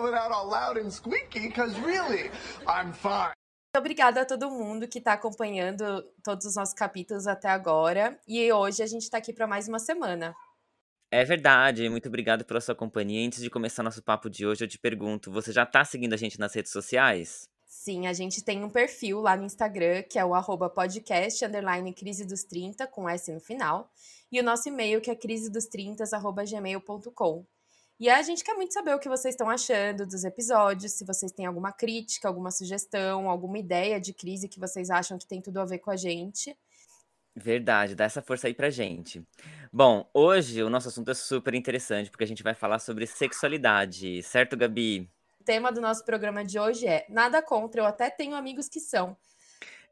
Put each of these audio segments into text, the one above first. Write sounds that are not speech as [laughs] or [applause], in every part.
It's coming out all loud and squeaky, because really, I'm fine. Muito obrigada a todo mundo que está acompanhando todos os nossos capítulos até agora. E hoje a gente está aqui para mais uma semana. É verdade, muito obrigado pela sua companhia. Antes de começar nosso papo de hoje, eu te pergunto: você já tá seguindo a gente nas redes sociais? Sim, a gente tem um perfil lá no Instagram, que é o arroba podcast, underline crise dos 30, com S no final. E o nosso e-mail, que é crisedos30, arroba gmail.com. E a gente quer muito saber o que vocês estão achando dos episódios, se vocês têm alguma crítica, alguma sugestão, alguma ideia de crise que vocês acham que tem tudo a ver com a gente. Verdade, dá essa força aí pra gente. Bom, hoje o nosso assunto é super interessante, porque a gente vai falar sobre sexualidade, certo, Gabi? O tema do nosso programa de hoje é Nada contra, eu até tenho amigos que são.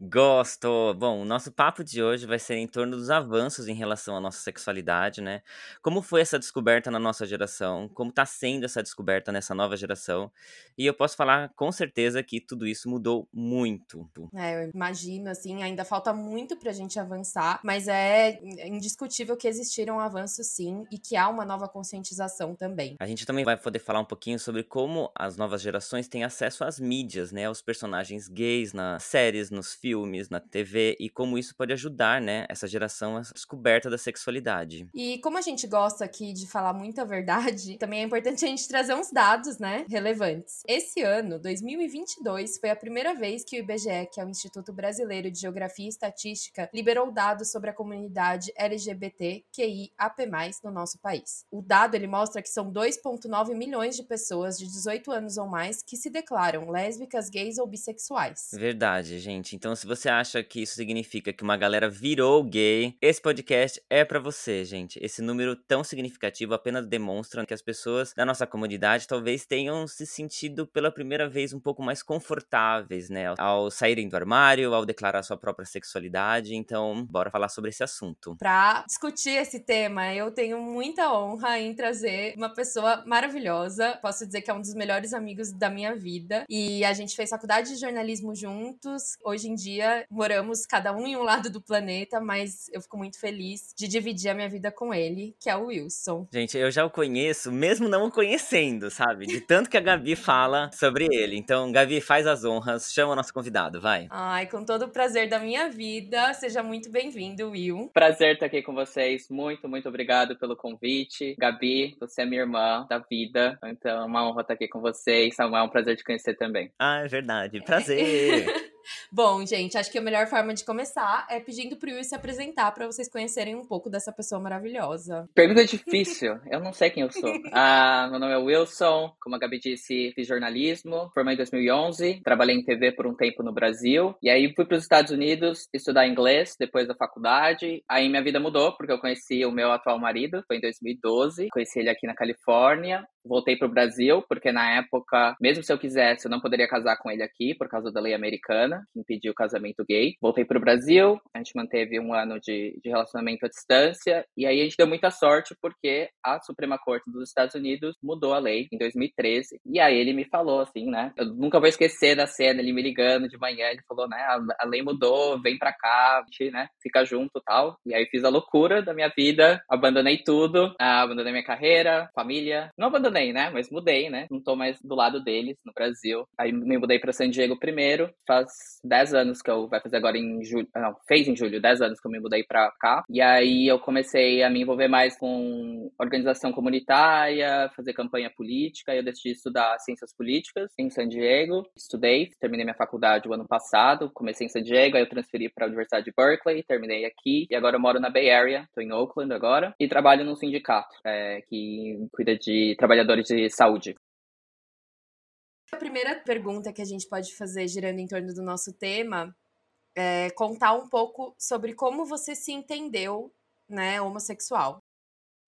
Gosto! Bom, o nosso papo de hoje vai ser em torno dos avanços em relação à nossa sexualidade, né? Como foi essa descoberta na nossa geração? Como tá sendo essa descoberta nessa nova geração? E eu posso falar com certeza que tudo isso mudou muito. É, eu imagino, assim, ainda falta muito pra gente avançar, mas é indiscutível que existiram avanços sim e que há uma nova conscientização também. A gente também vai poder falar um pouquinho sobre como as novas gerações têm acesso às mídias, né? Aos personagens gays nas séries, nos filmes filmes, na TV e como isso pode ajudar, né, essa geração a descoberta da sexualidade. E como a gente gosta aqui de falar muita verdade, [laughs] também é importante a gente trazer uns dados, né, relevantes. Esse ano, 2022, foi a primeira vez que o IBGE, que é o Instituto Brasileiro de Geografia e Estatística, liberou dados sobre a comunidade LGBTQIAP+, no nosso país. O dado ele mostra que são 2.9 milhões de pessoas de 18 anos ou mais que se declaram lésbicas, gays ou bissexuais. Verdade, gente. Então se você acha que isso significa que uma galera virou gay, esse podcast é para você, gente. Esse número tão significativo apenas demonstra que as pessoas da nossa comunidade talvez tenham se sentido pela primeira vez um pouco mais confortáveis, né, ao saírem do armário, ao declarar sua própria sexualidade. Então, bora falar sobre esse assunto. Para discutir esse tema, eu tenho muita honra em trazer uma pessoa maravilhosa. Posso dizer que é um dos melhores amigos da minha vida e a gente fez faculdade de jornalismo juntos. Hoje em dia dia moramos cada um em um lado do planeta, mas eu fico muito feliz de dividir a minha vida com ele, que é o Wilson. Gente, eu já o conheço, mesmo não o conhecendo, sabe? De tanto que a Gabi fala sobre ele. Então, Gabi, faz as honras, chama o nosso convidado, vai. Ai, com todo o prazer da minha vida, seja muito bem-vindo, Will. Prazer estar aqui com vocês. Muito, muito obrigado pelo convite. Gabi, você é minha irmã da vida, então é uma honra estar aqui com vocês. Samuel, é um prazer te conhecer também. Ah, é verdade. [laughs] Prazer. Bom, gente, acho que a melhor forma de começar é pedindo pro Will se apresentar para vocês conhecerem um pouco dessa pessoa maravilhosa. Pergunta difícil. [laughs] Eu não sei quem eu sou. Ah, meu nome é Wilson, como a Gabi disse, fiz jornalismo, formei em 2011, trabalhei em TV por um tempo no Brasil, e aí fui para os Estados Unidos estudar inglês depois da faculdade. Aí minha vida mudou, porque eu conheci o meu atual marido, foi em 2012, conheci ele aqui na Califórnia, voltei para o Brasil, porque na época, mesmo se eu quisesse, eu não poderia casar com ele aqui, por causa da lei americana, que impediu o casamento gay. Voltei para o Brasil, a gente manteve um ano de, de relacionamento à distância, e aí a gente deu muita sorte, porque a Suprema Corte dos Estados Unidos mudou a lei em 2013. E aí ele me falou assim, né? Eu nunca vou esquecer da cena, ele me ligando de manhã, ele falou, né? A, lei mudou, vem pra cá, a gente, né? Fica junto tal. E aí fiz a loucura da minha vida, abandonei tudo, abandonei minha carreira, família. Não abandonei abandonei, né? Mas mudei, né? Não tô mais do lado deles no Brasil. Aí me mudei para San Diego primeiro. Faz 10 anos que eu vai fazer agora em julho. Não, fez em julho, 10 anos que eu me mudei para cá. E aí eu comecei a me envolver mais com organização comunitária, fazer campanha política. Eu decidi estudar ciências políticas em San Diego. Estudei, terminei minha faculdade o ano passado. Comecei em San Diego, aí eu transferi para a Universidade de Berkeley, terminei aqui. E agora eu moro na Bay Area, tô em Oakland agora. E trabalho num sindicato é, que cuida de trabalhadores trabalhadores de saúde. A primeira pergunta que a gente pode fazer girando em torno do nosso tema é contar um pouco sobre como você se entendeu né, homossexual.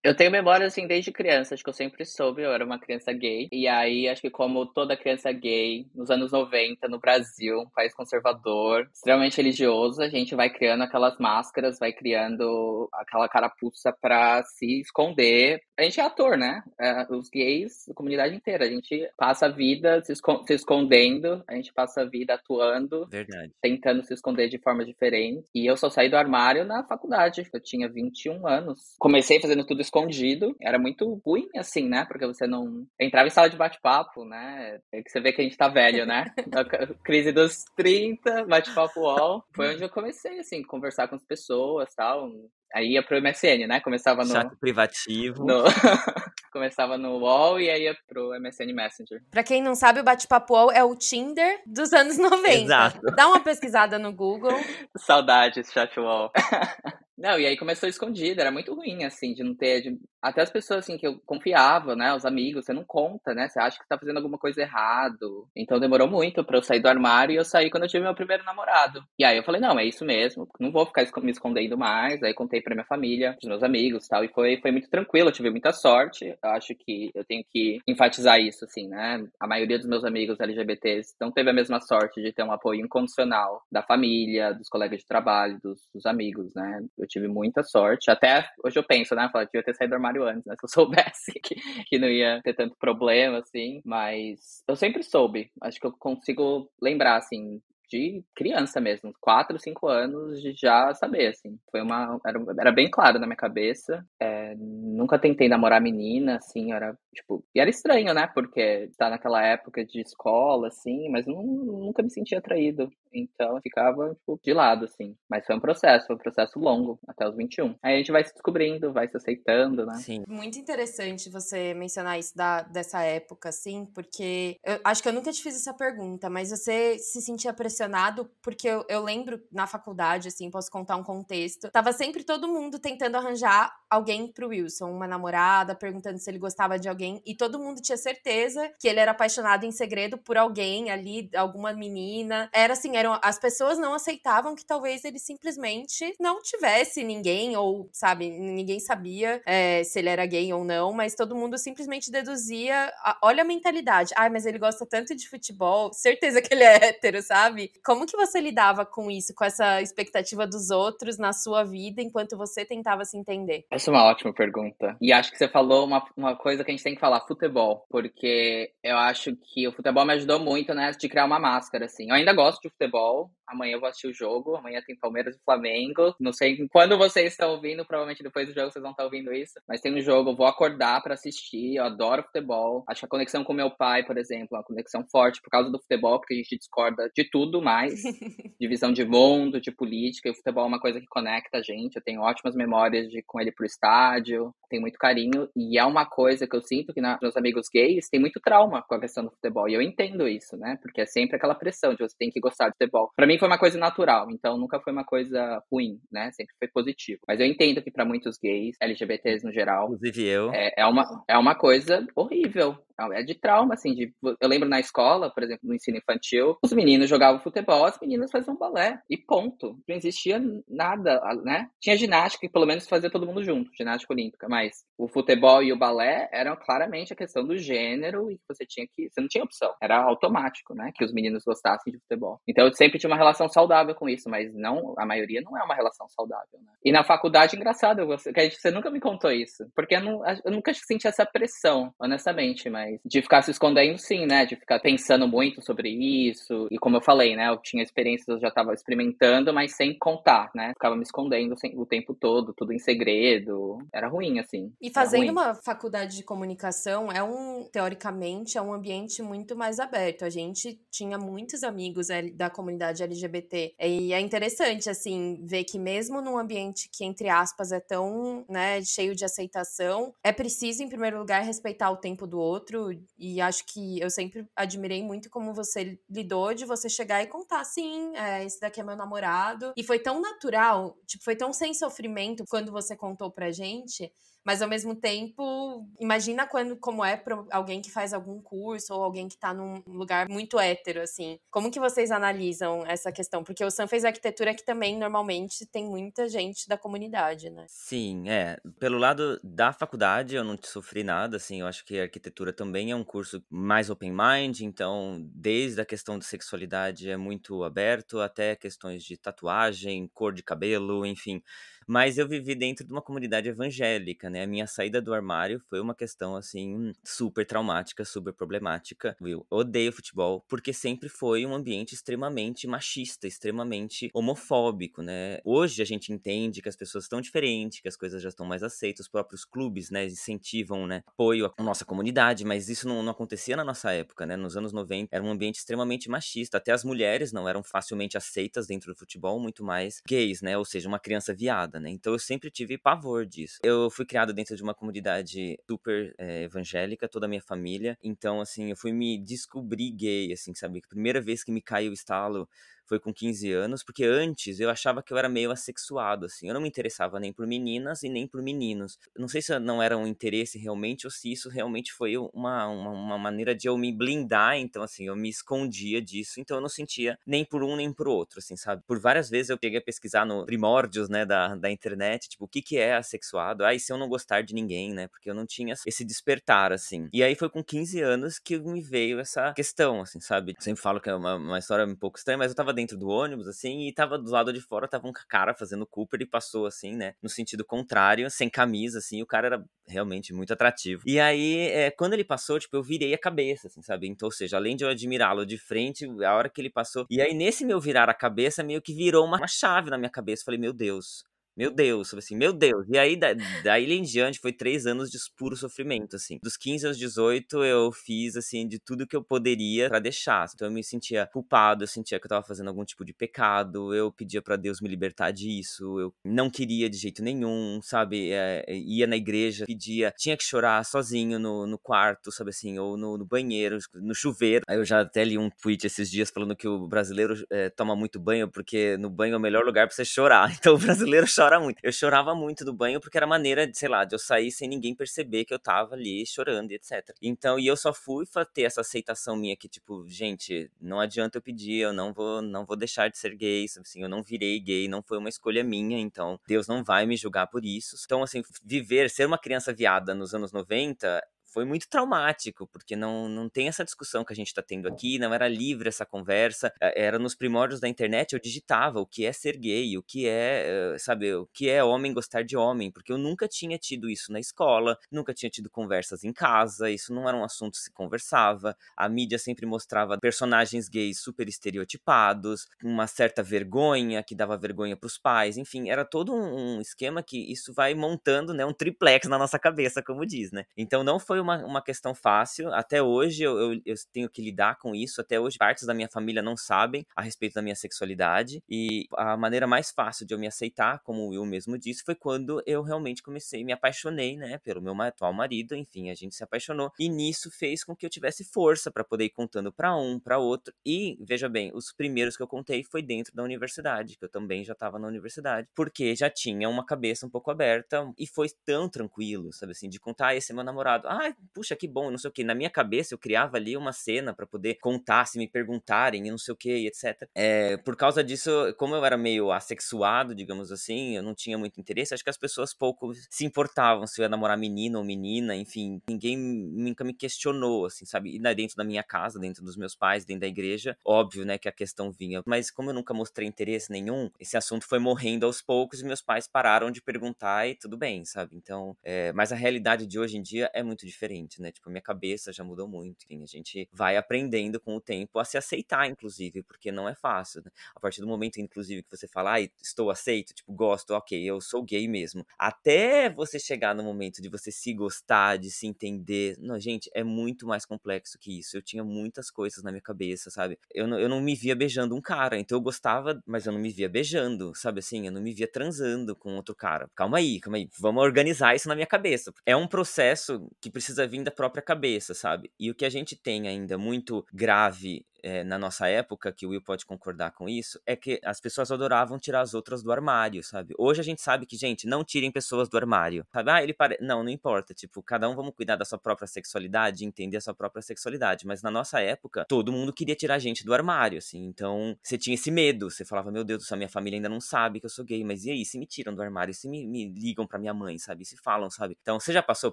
Eu tenho memória, assim, desde criança. Acho que eu sempre soube, eu era uma criança gay. E aí, acho que como toda criança gay, nos anos 90, no Brasil, um país conservador, extremamente religioso, a gente vai criando aquelas máscaras, vai criando aquela carapuça pra se esconder. A gente é ator, né? É, os gays, a comunidade inteira. A gente passa a vida se, escondendo, a gente passa a vida atuando. Verdade. Tentando se esconder de forma diferente. E eu só saí do armário na faculdade. Eu tinha 21 anos. Comecei fazendo tudo escondido. Era muito ruim, assim, né? Porque você não entrava em sala de bate-papo, né? É que você vê que a gente tá velho, né? [laughs] Crise dos 30, bate-papo UOL. Foi onde eu comecei, assim, conversar com as pessoas tal. Aí ia pro MSN, né? Começava no. Chat privativo. No... [laughs] Começava no UOL e aí ia pro MSN Messenger. Pra quem não sabe, o Bate-Papo UOL é o Tinder dos anos 90. Exato. Dá uma pesquisada no Google. [laughs] Saudades, chat UOL. [laughs] Não, e aí começou escondido, era muito ruim, assim, de não ter. De... Até as pessoas, assim, que eu confiava, né? Os amigos, você não conta, né? Você acha que tá fazendo alguma coisa errado. Então demorou muito pra eu sair do armário e eu saí quando eu tive meu primeiro namorado. E aí eu falei, não, é isso mesmo, não vou ficar me escondendo mais. Aí contei pra minha família, pros meus amigos tal. E foi, foi muito tranquilo, eu tive muita sorte. Eu acho que eu tenho que enfatizar isso, assim, né? A maioria dos meus amigos LGBTs não teve a mesma sorte de ter um apoio incondicional da família, dos colegas de trabalho, dos, dos amigos, né? Eu tive muita sorte. Até hoje eu penso, né? Falar que eu ter saído do armário antes, né? [laughs] Se eu soubesse que, que não ia ter tanto problema, assim. Mas eu sempre soube. Acho que eu consigo lembrar, assim, de criança mesmo, 4, 5 anos de já saber, assim. Foi uma. Era, era bem claro na minha cabeça. É, nunca tentei namorar menina, assim, era, tipo. E era estranho, né? Porque tá naquela época de escola, assim, mas não, nunca me sentia atraído. Então eu ficava, tipo, de lado, assim. Mas foi um processo, foi um processo longo, até os 21. Aí a gente vai se descobrindo, vai se aceitando, né? Sim. Muito interessante você mencionar isso da, dessa época, assim, porque eu acho que eu nunca te fiz essa pergunta, mas você se sentia pressionado, porque eu, eu lembro na faculdade, assim, posso contar um contexto. Tava sempre todo mundo tentando arranjar alguém pro Wilson, uma namorada, perguntando se ele gostava de alguém, e todo mundo tinha certeza que ele era apaixonado em segredo por alguém ali, alguma menina. Era assim, eram as pessoas não aceitavam que talvez ele simplesmente não tivesse ninguém, ou, sabe, ninguém sabia é, se ele era gay ou não, mas todo mundo simplesmente deduzia. A, olha a mentalidade. Ai, mas ele gosta tanto de futebol, certeza que ele é hétero, sabe? Como que você lidava com isso, com essa expectativa dos outros na sua vida enquanto você tentava se entender? Essa é uma ótima pergunta. E acho que você falou uma, uma coisa que a gente tem que falar, futebol. Porque eu acho que o futebol me ajudou muito, né, de criar uma máscara, assim. Eu ainda gosto de futebol, Amanhã eu vou assistir o jogo. Amanhã tem Palmeiras e Flamengo. Não sei quando vocês estão ouvindo, provavelmente depois do jogo vocês vão estar ouvindo isso. Mas tem um jogo, eu vou acordar para assistir. Eu adoro futebol. Acho que a conexão com meu pai, por exemplo, é uma conexão forte por causa do futebol, porque a gente discorda de tudo mais. [laughs] de visão de mundo, de política. E o futebol é uma coisa que conecta a gente. Eu tenho ótimas memórias de com ele pro estádio. Tenho muito carinho. E é uma coisa que eu sinto que na, meus amigos gays tem muito trauma com a questão do futebol. E eu entendo isso, né? Porque é sempre aquela pressão de você tem que gostar de futebol. Para mim foi uma coisa natural, então nunca foi uma coisa ruim, né? Sempre foi positivo. Mas eu entendo que para muitos gays, LGBTs no geral, inclusive eu, é, é, uma, é uma coisa horrível. É de trauma, assim. De, eu lembro na escola, por exemplo, no ensino infantil, os meninos jogavam futebol, as meninas faziam balé. E ponto. Não existia nada, né? Tinha ginástica, que pelo menos fazia todo mundo junto, ginástica olímpica. Mas o futebol e o balé eram claramente a questão do gênero e você tinha que. Você não tinha opção. Era automático, né? Que os meninos gostassem de futebol. Então eu sempre tinha uma relação saudável com isso, mas não, a maioria não é uma relação saudável, né? E na faculdade, engraçado, você, que você nunca me contou isso. Porque eu, não, eu nunca senti essa pressão, honestamente, mas mas de ficar se escondendo, sim, né? De ficar pensando muito sobre isso. E como eu falei, né? Eu tinha experiências, eu já estava experimentando, mas sem contar, né? Ficava me escondendo o tempo todo, tudo em segredo. Era ruim, assim. E fazendo uma faculdade de comunicação é um, teoricamente, é um ambiente muito mais aberto. A gente tinha muitos amigos da comunidade LGBT. E é interessante, assim, ver que mesmo num ambiente que, entre aspas, é tão, né, cheio de aceitação, é preciso, em primeiro lugar, respeitar o tempo do outro e acho que eu sempre admirei muito como você lidou de você chegar e contar, sim, é, esse daqui é meu namorado. E foi tão natural, tipo, foi tão sem sofrimento quando você contou pra gente gente. Mas ao mesmo tempo, imagina quando como é para alguém que faz algum curso ou alguém que tá num lugar muito hétero, assim. Como que vocês analisam essa questão? Porque o Sam fez arquitetura que também normalmente tem muita gente da comunidade, né? Sim, é. Pelo lado da faculdade, eu não sofri nada, assim. Eu acho que a arquitetura também é um curso mais open mind, então, desde a questão de sexualidade é muito aberto, até questões de tatuagem, cor de cabelo, enfim. Mas eu vivi dentro de uma comunidade evangélica, né? A minha saída do armário foi uma questão, assim, super traumática, super problemática. Eu odeio futebol, porque sempre foi um ambiente extremamente machista, extremamente homofóbico, né? Hoje a gente entende que as pessoas estão diferentes, que as coisas já estão mais aceitas, os próprios clubes, né, incentivam, né, apoio à nossa comunidade, mas isso não, não acontecia na nossa época, né? Nos anos 90 era um ambiente extremamente machista, até as mulheres não eram facilmente aceitas dentro do futebol, muito mais gays, né? Ou seja, uma criança viada né? Então eu sempre tive pavor disso. Eu fui criado dentro de uma comunidade super é, evangélica, toda a minha família. Então, assim, eu fui me descobrir gay, assim, sabe? Primeira vez que me caiu o estalo foi com 15 anos, porque antes eu achava que eu era meio assexuado, assim. Eu não me interessava nem por meninas e nem por meninos. Não sei se não era um interesse realmente ou se isso realmente foi uma, uma, uma, maneira de eu me blindar, então, assim, eu me escondia disso, então eu não sentia nem por um nem por outro, assim, sabe? Por várias vezes eu peguei a pesquisar no primórdios, né, da, da internet, tipo, o que que é assexuado? Ah, e se eu não gostar de ninguém, né? Porque eu não tinha esse despertar, assim. E aí foi com 15 anos que me veio essa questão, assim, sabe? Eu sempre falo que é uma, uma história um pouco estranha, mas eu tava dentro do ônibus, assim, e tava do lado de fora, tava um cara fazendo Cooper e passou, assim, né, no sentido contrário, sem camisa, assim, o cara era realmente muito atrativo. E aí, é, quando ele passou, tipo, eu virei a cabeça, assim, sabe? Então, ou seja, além de eu admirá-lo de frente, a hora que ele passou. E aí, nesse meu virar a cabeça, meio que virou uma, uma chave na minha cabeça. falei, meu Deus, meu Deus, assim, meu Deus. E aí, da, daí em diante, foi três anos de puro sofrimento, assim. Dos 15 aos 18, eu fiz, assim, de tudo que eu poderia para deixar. Então, eu me sentia culpado, eu sentia que eu tava fazendo algum tipo de pecado, eu pedia para Deus me libertar disso, eu não queria de jeito nenhum, sabe? É, ia na igreja, pedia, tinha que chorar sozinho no, no quarto, sabe assim, ou no, no, banheiro, no chuveiro. Aí eu já até li um tweet esses dias falando que o brasileiro é, toma muito banho, porque no banho é o melhor lugar pra você chorar. [laughs] Então, o brasileiro chora chora muito. Eu chorava muito do banho porque era maneira de, sei lá, de eu sair sem ninguém perceber que eu tava ali chorando e etc. Então, e eu só fui ter essa aceitação minha que, tipo, gente, não adianta eu pedir, eu não vou, não vou deixar de ser gay, assim, eu não virei gay, não foi uma escolha minha, então Deus não vai me julgar por isso. Então, assim, viver, ser uma criança viada nos anos 90 foi muito traumático, porque não, não tem essa discussão que a gente está tendo aqui, não era livre essa conversa, é, era nos primórdios da internet, eu digitava o que é ser gay, o que é, sabe, o que é homem gostar de homem, porque eu nunca tinha tido isso na escola, nunca tinha tido conversas em casa, isso não era um assunto que se conversava, a mídia sempre mostrava personagens gays super estereotipados, uma certa vergonha, que dava vergonha para os pais, enfim, era todo um esquema que isso vai montando, né, um triplex na nossa cabeça, como diz, né, então não foi uma, uma questão fácil. Até hoje eu, eu, eu, tenho que lidar com isso. Até hoje, partes da minha família não sabem a respeito da minha sexualidade. E a maneira mais fácil de eu me aceitar, como o Will mesmo disse, foi quando eu realmente comecei, me apaixonei, né, pelo meu atual marido. Enfim, a gente se apaixonou. E nisso fez com que eu tivesse força para poder ir contando para um, para outro. E, veja bem, os primeiros que eu contei foi dentro da universidade, que eu também já estava na universidade, porque já tinha uma cabeça um pouco aberta e foi tão tranquilo, sabe assim, de contar, ah, esse é meu namorado. Ah, puxa, que bom, não sei o que. Na minha cabeça eu criava ali uma cena para poder contar, se me perguntarem e não sei o que, etc. É, por causa disso, como eu era meio assexuado, digamos assim, eu não tinha muito interesse, acho que as pessoas pouco se importavam se eu ia namorar menino ou menina, enfim, ninguém nunca me questionou, assim, sabe? E dentro da minha casa, dentro dos meus pais, dentro da igreja, óbvio, né, que a questão vinha. Mas como eu nunca mostrei interesse nenhum, esse assunto foi morrendo aos poucos e meus pais pararam de perguntar e tudo bem, sabe? Então, é, mas a realidade de hoje em dia é muito diferente diferente, né? Tipo, minha cabeça já mudou muito. Enfim, a gente vai aprendendo com o tempo a se aceitar, inclusive, porque não é fácil. Né? A partir do momento, inclusive, que você fala, ai, estou aceito, tipo, gosto, ok, eu sou gay mesmo. Até você chegar no momento de você se gostar, de se entender. Não, gente, é muito mais complexo que isso. Eu tinha muitas coisas na minha cabeça, sabe? Eu não, eu não me via beijando um cara, então eu gostava, mas eu não me via beijando, sabe assim? Eu não me via transando com outro cara. Calma aí, calma aí. Vamos organizar isso na minha cabeça. É um processo que precisa vir da própria cabeça, sabe? E o que a gente tem ainda muito grave é, na nossa época, que o Will pode concordar com isso, é que as pessoas adoravam tirar as outras do armário, sabe? Hoje a gente sabe que, gente, não tirem pessoas do armário, sabe? Ah, ele pare... Não, não importa. Tipo, cada um vamos cuidar da sua própria sexualidade, entender a sua própria sexualidade. Mas na nossa época, todo mundo queria tirar a gente do armário, assim. Então, você tinha esse medo. Você falava, meu Deus céu, minha família ainda não sabe que eu sou gay. Mas e aí, se me tiram do armário? Se me, me ligam pra minha mãe, sabe? Se falam, sabe? Então, você já passou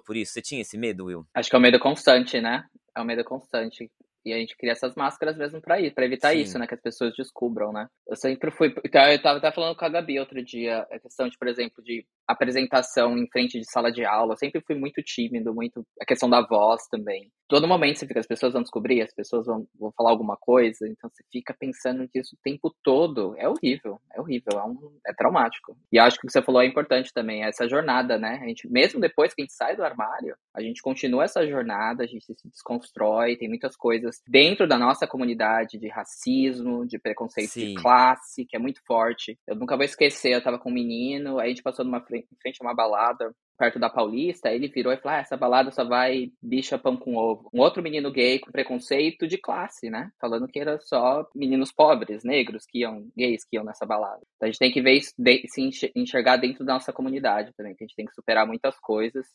por isso? Você tinha esse medo, Will? Acho que é um medo constante, né? É um medo constante. E a gente cria essas máscaras mesmo pra ir, pra evitar Sim. isso, né? Que as pessoas descubram, né? Eu sempre fui. Então, eu tava até falando com a Gabi outro dia, a questão de, por exemplo, de apresentação em frente de sala de aula. Sempre fui muito tímido, muito. A questão da voz também. Todo momento você fica, as pessoas vão descobrir, as pessoas vão, vão falar alguma coisa, então você fica pensando nisso o tempo todo. É horrível, é horrível, é, um, é traumático. E acho que o que você falou é importante também, essa jornada, né? A gente, mesmo depois que a gente sai do armário, a gente continua essa jornada, a gente se desconstrói, tem muitas coisas dentro da nossa comunidade de racismo, de preconceito Sim. de classe, que é muito forte. Eu nunca vou esquecer, eu tava com um menino, aí a gente passou numa frente, em frente a uma balada perto da Paulista, ele virou e falou: ah, essa balada só vai bicha pão com ovo. Um outro menino gay com preconceito de classe, né? Falando que era só meninos pobres, negros, que iam, gays que iam nessa balada. Então a gente tem que ver isso, de, se enxer- enxergar dentro da nossa comunidade também, que a gente tem que superar muitas coisas.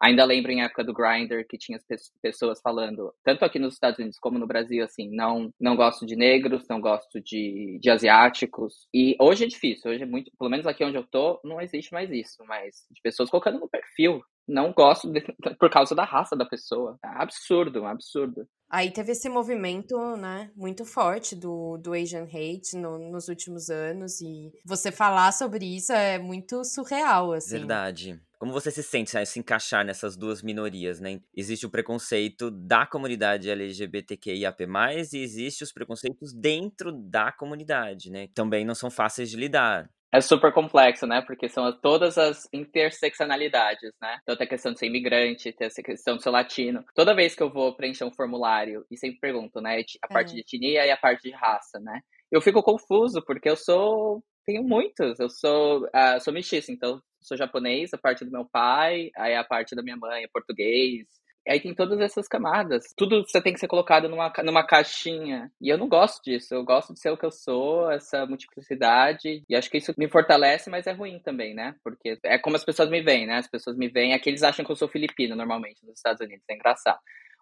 Ainda lembro em época do Grindr que tinha as pe- pessoas falando, tanto aqui nos Estados Unidos como no Brasil, assim, não, não gosto de negros, não gosto de, de asiáticos. E hoje é difícil, hoje é muito, pelo menos aqui onde eu tô, não existe mais isso, mas de pessoas colocando no perfil. Não gosto de- [laughs] por causa da raça da pessoa. É absurdo, absurdo. Aí teve esse movimento, né, muito forte do, do Asian Hate no- nos últimos anos. E você falar sobre isso é muito surreal, assim. Verdade. Como você se sente sabe, se encaixar nessas duas minorias, né? Existe o preconceito da comunidade LGBTQIAP+, e existe os preconceitos dentro da comunidade, né? Também não são fáceis de lidar. É super complexo, né? Porque são todas as interseccionalidades, né? Então tem a questão de ser imigrante, tem essa questão de ser latino. Toda vez que eu vou preencher um formulário, e sempre pergunto, né? A parte É. de etnia e a parte de raça, né? Eu fico confuso, porque eu sou. Tenho muitos. Eu sou, ah, sou mestiço, então sou japonês, a parte do meu pai, aí a parte da minha mãe é português. Aí tem todas essas camadas. Tudo você tem que ser colocado numa, numa caixinha. E eu não gosto disso. Eu gosto de ser o que eu sou, essa multiplicidade. E acho que isso me fortalece, mas é ruim também, né? Porque é como as pessoas me veem, né? As pessoas me veem. Aqui eles acham que eu sou filipino normalmente nos Estados Unidos. É engraçado.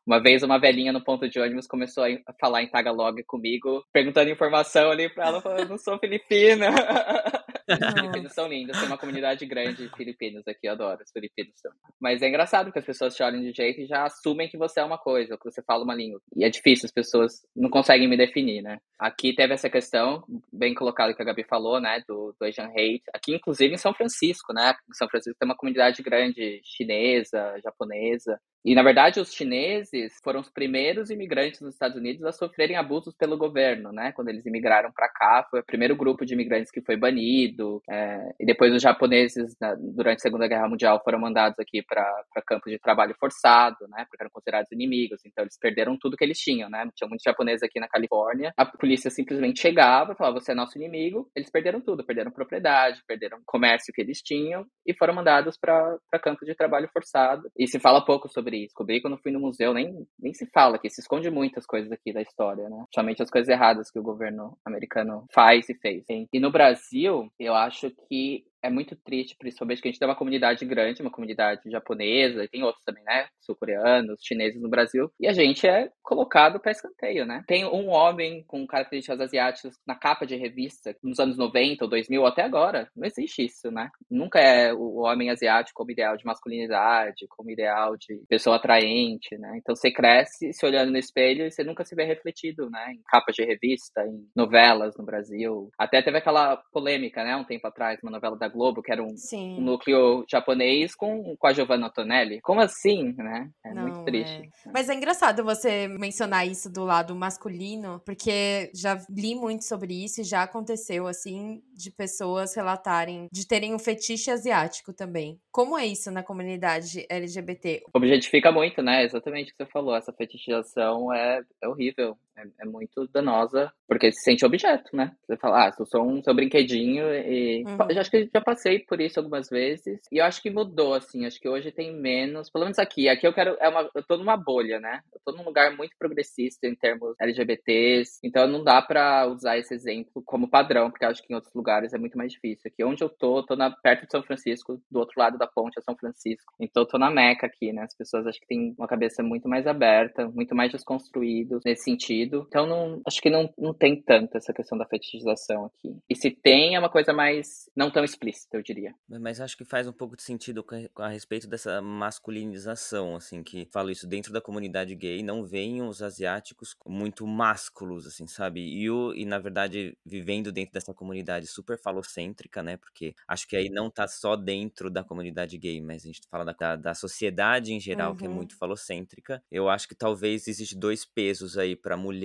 Uma vez uma velhinha no ponto de ônibus começou a falar em Tagalog comigo, perguntando informação ali pra ela, falando, eu não sou filipina. [laughs] Os filipinos são lindos, tem uma comunidade grande de filipinos aqui, eu adoro os filipinos. também. Mas é engraçado que as pessoas te olham de jeito e já assumem que você é uma coisa, que você fala uma língua. E é difícil, as pessoas não conseguem me definir, né? Aqui teve essa questão, bem colocado que a Gabi falou, né, do, do Asian Hate. Aqui, inclusive, em São Francisco, né? Em São Francisco tem uma comunidade grande chinesa, japonesa. E, na verdade, os chineses foram os primeiros imigrantes nos Estados Unidos a sofrerem abusos pelo governo, né? Quando eles imigraram para cá, foi o primeiro grupo de imigrantes que foi banido. é, e depois os japoneses, na- durante a Segunda Guerra Mundial, foram mandados aqui para campos de trabalho forçado, né? Porque eram considerados inimigos. Então, eles perderam tudo que eles tinham, né? Tinha muitos japoneses aqui na Califórnia. A polícia simplesmente chegava e falava: você é nosso inimigo. Eles perderam tudo, perderam propriedade, perderam comércio que eles tinham e foram mandados para campos de trabalho forçado. E se fala pouco sobre isso. Descobri quando fui no museu, nem, nem se fala aqui, se esconde muitas coisas aqui da história, né? Principalmente as coisas erradas que o governo americano faz e fez. E no Brasil, eu acho que é muito triste, principalmente que a gente tem uma comunidade grande, uma comunidade japonesa, e tem outros também, né? Sul-coreanos, chineses no Brasil, e a gente é colocado para escanteio, né? Tem um homem com características asiáticas na capa de revista nos anos 90 ou 2000 ou até agora. Não existe isso, né? Nunca é o homem asiático como ideal de masculinidade, como ideal de pessoa atraente, né? Então você cresce se olhando no espelho e você nunca se vê refletido, né? Em capas de revista, em novelas no Brasil. Até teve aquela polêmica, né? Um tempo atrás, uma novela da Globo, que era um, um núcleo japonês com, com a Giovanna Antonelli. Como assim, né? É Não, muito triste. Mas é engraçado você mencionar isso do lado masculino, porque já li muito sobre isso e já aconteceu, assim, de pessoas relatarem de terem um fetiche asiático também. Como é isso na comunidade LGBT? Objetifica muito, né? Exatamente o que você falou. Essa fetichização é, é horrível. É, é, muito danosa, porque se sente objeto, né? Você fala, ah, eu sou um seu brinquedinho e. Uhum. Já, acho que já passei por isso algumas vezes. E eu acho que mudou, assim. Acho que hoje tem menos. Pelo menos aqui. Aqui eu quero. É uma, eu tô numa bolha, né? Eu tô num lugar muito progressista em termos LGBTs. Então não dá pra usar esse exemplo como padrão, porque acho que em outros lugares é muito mais difícil. Aqui onde eu tô, tô na, perto de São Francisco, do outro lado da ponte é São Francisco. Então eu tô na Meca aqui, né? As pessoas acho que têm uma cabeça muito mais aberta, muito mais desconstruídos nesse sentido. Então não, acho que não, não tem tanto essa questão da fetichização aqui. E se tem, é uma coisa mais não tão explícita, eu diria. Mas acho que faz um pouco de sentido a respeito dessa masculinização, assim, que falo isso dentro da comunidade gay, não veem os asiáticos muito másculos, assim, sabe? E, o, e na verdade, vivendo dentro dessa comunidade super falocêntrica, né? Porque acho que aí não tá só dentro da comunidade gay, mas a gente fala da, da sociedade em geral, uhum. que é muito uhum. falocêntrica. Eu acho que talvez existe dois pesos aí para mulher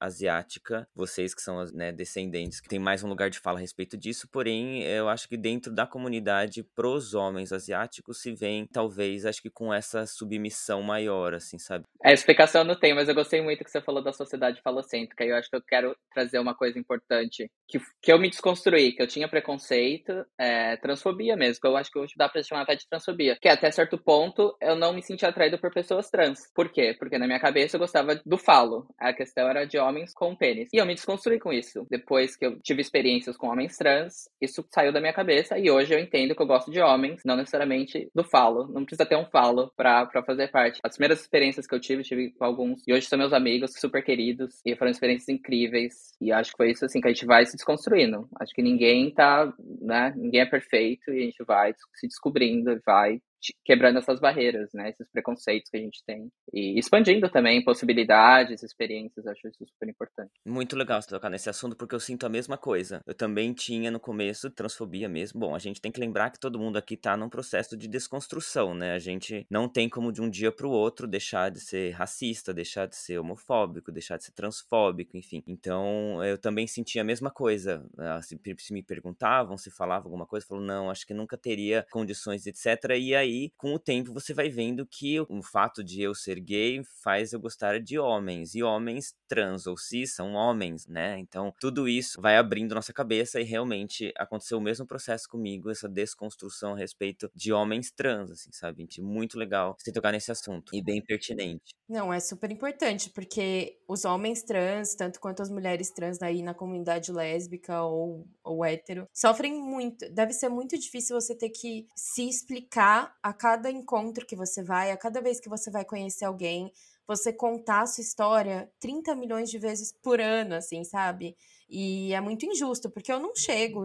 asiática, vocês que são né, descendentes, que tem mais um lugar de fala a respeito disso, porém, eu acho que dentro da comunidade, pros homens asiáticos, se vem, talvez, acho que com essa submissão maior, assim, sabe? A explicação eu não tenho, mas eu gostei muito que você falou da sociedade falocêntrica, e eu acho que eu quero trazer uma coisa importante, que, que eu me desconstruí, que eu tinha preconceito, é, transfobia mesmo, que eu acho que hoje dá pra chamar até de transfobia, que até certo ponto eu não me sentia atraído por pessoas trans. Por quê? Porque na minha cabeça eu gostava do falo, a questão era de homens com pênis. E eu me desconstruí com isso. Depois que eu tive experiências com homens trans, isso saiu da minha cabeça e hoje eu entendo que eu gosto de homens, não necessariamente do falo. Não precisa ter um falo pra, pra fazer parte. As primeiras experiências que eu tive, tive com alguns, e hoje são meus amigos, super queridos, e foram experiências incríveis. E acho que foi isso, assim, que a gente vai se desconstruindo. Acho que ninguém tá, né, ninguém é perfeito e a gente vai se descobrindo, vai quebrando essas barreiras, né? Esses preconceitos que a gente tem. E expandindo também possibilidades, experiências, acho isso super importante. Muito legal você tocar nesse assunto, porque eu sinto a mesma coisa. Eu também tinha no começo transfobia mesmo. Bom, a gente tem que lembrar que todo mundo aqui tá num processo de desconstrução, né? A gente não tem como de um dia pro outro deixar de ser racista, deixar de ser homofóbico, deixar de ser transfóbico, enfim. Então, eu também sentia a mesma coisa. Ah, se, me perguntavam, se falavam alguma coisa, eu não, acho que nunca teria condições, etc. E aí aí, com o tempo, você vai vendo que o fato de eu ser gay faz eu gostar de homens. E homens trans ou cis são homens, né? Então, tudo isso vai abrindo nossa cabeça e realmente aconteceu o mesmo processo comigo, essa desconstrução a respeito de homens trans, assim, sabe? Muito legal você tocar nesse assunto e bem pertinente. Não, é super importante, porque os homens trans, tanto quanto as mulheres trans aí na comunidade lésbica ou, ou hétero, sofrem muito. Deve ser muito difícil você ter que se explicar a cada encontro que você vai, a cada vez que você vai conhecer alguém, você contar a sua história 30 milhões de vezes por ano, assim, sabe? E é muito injusto, porque eu não chego,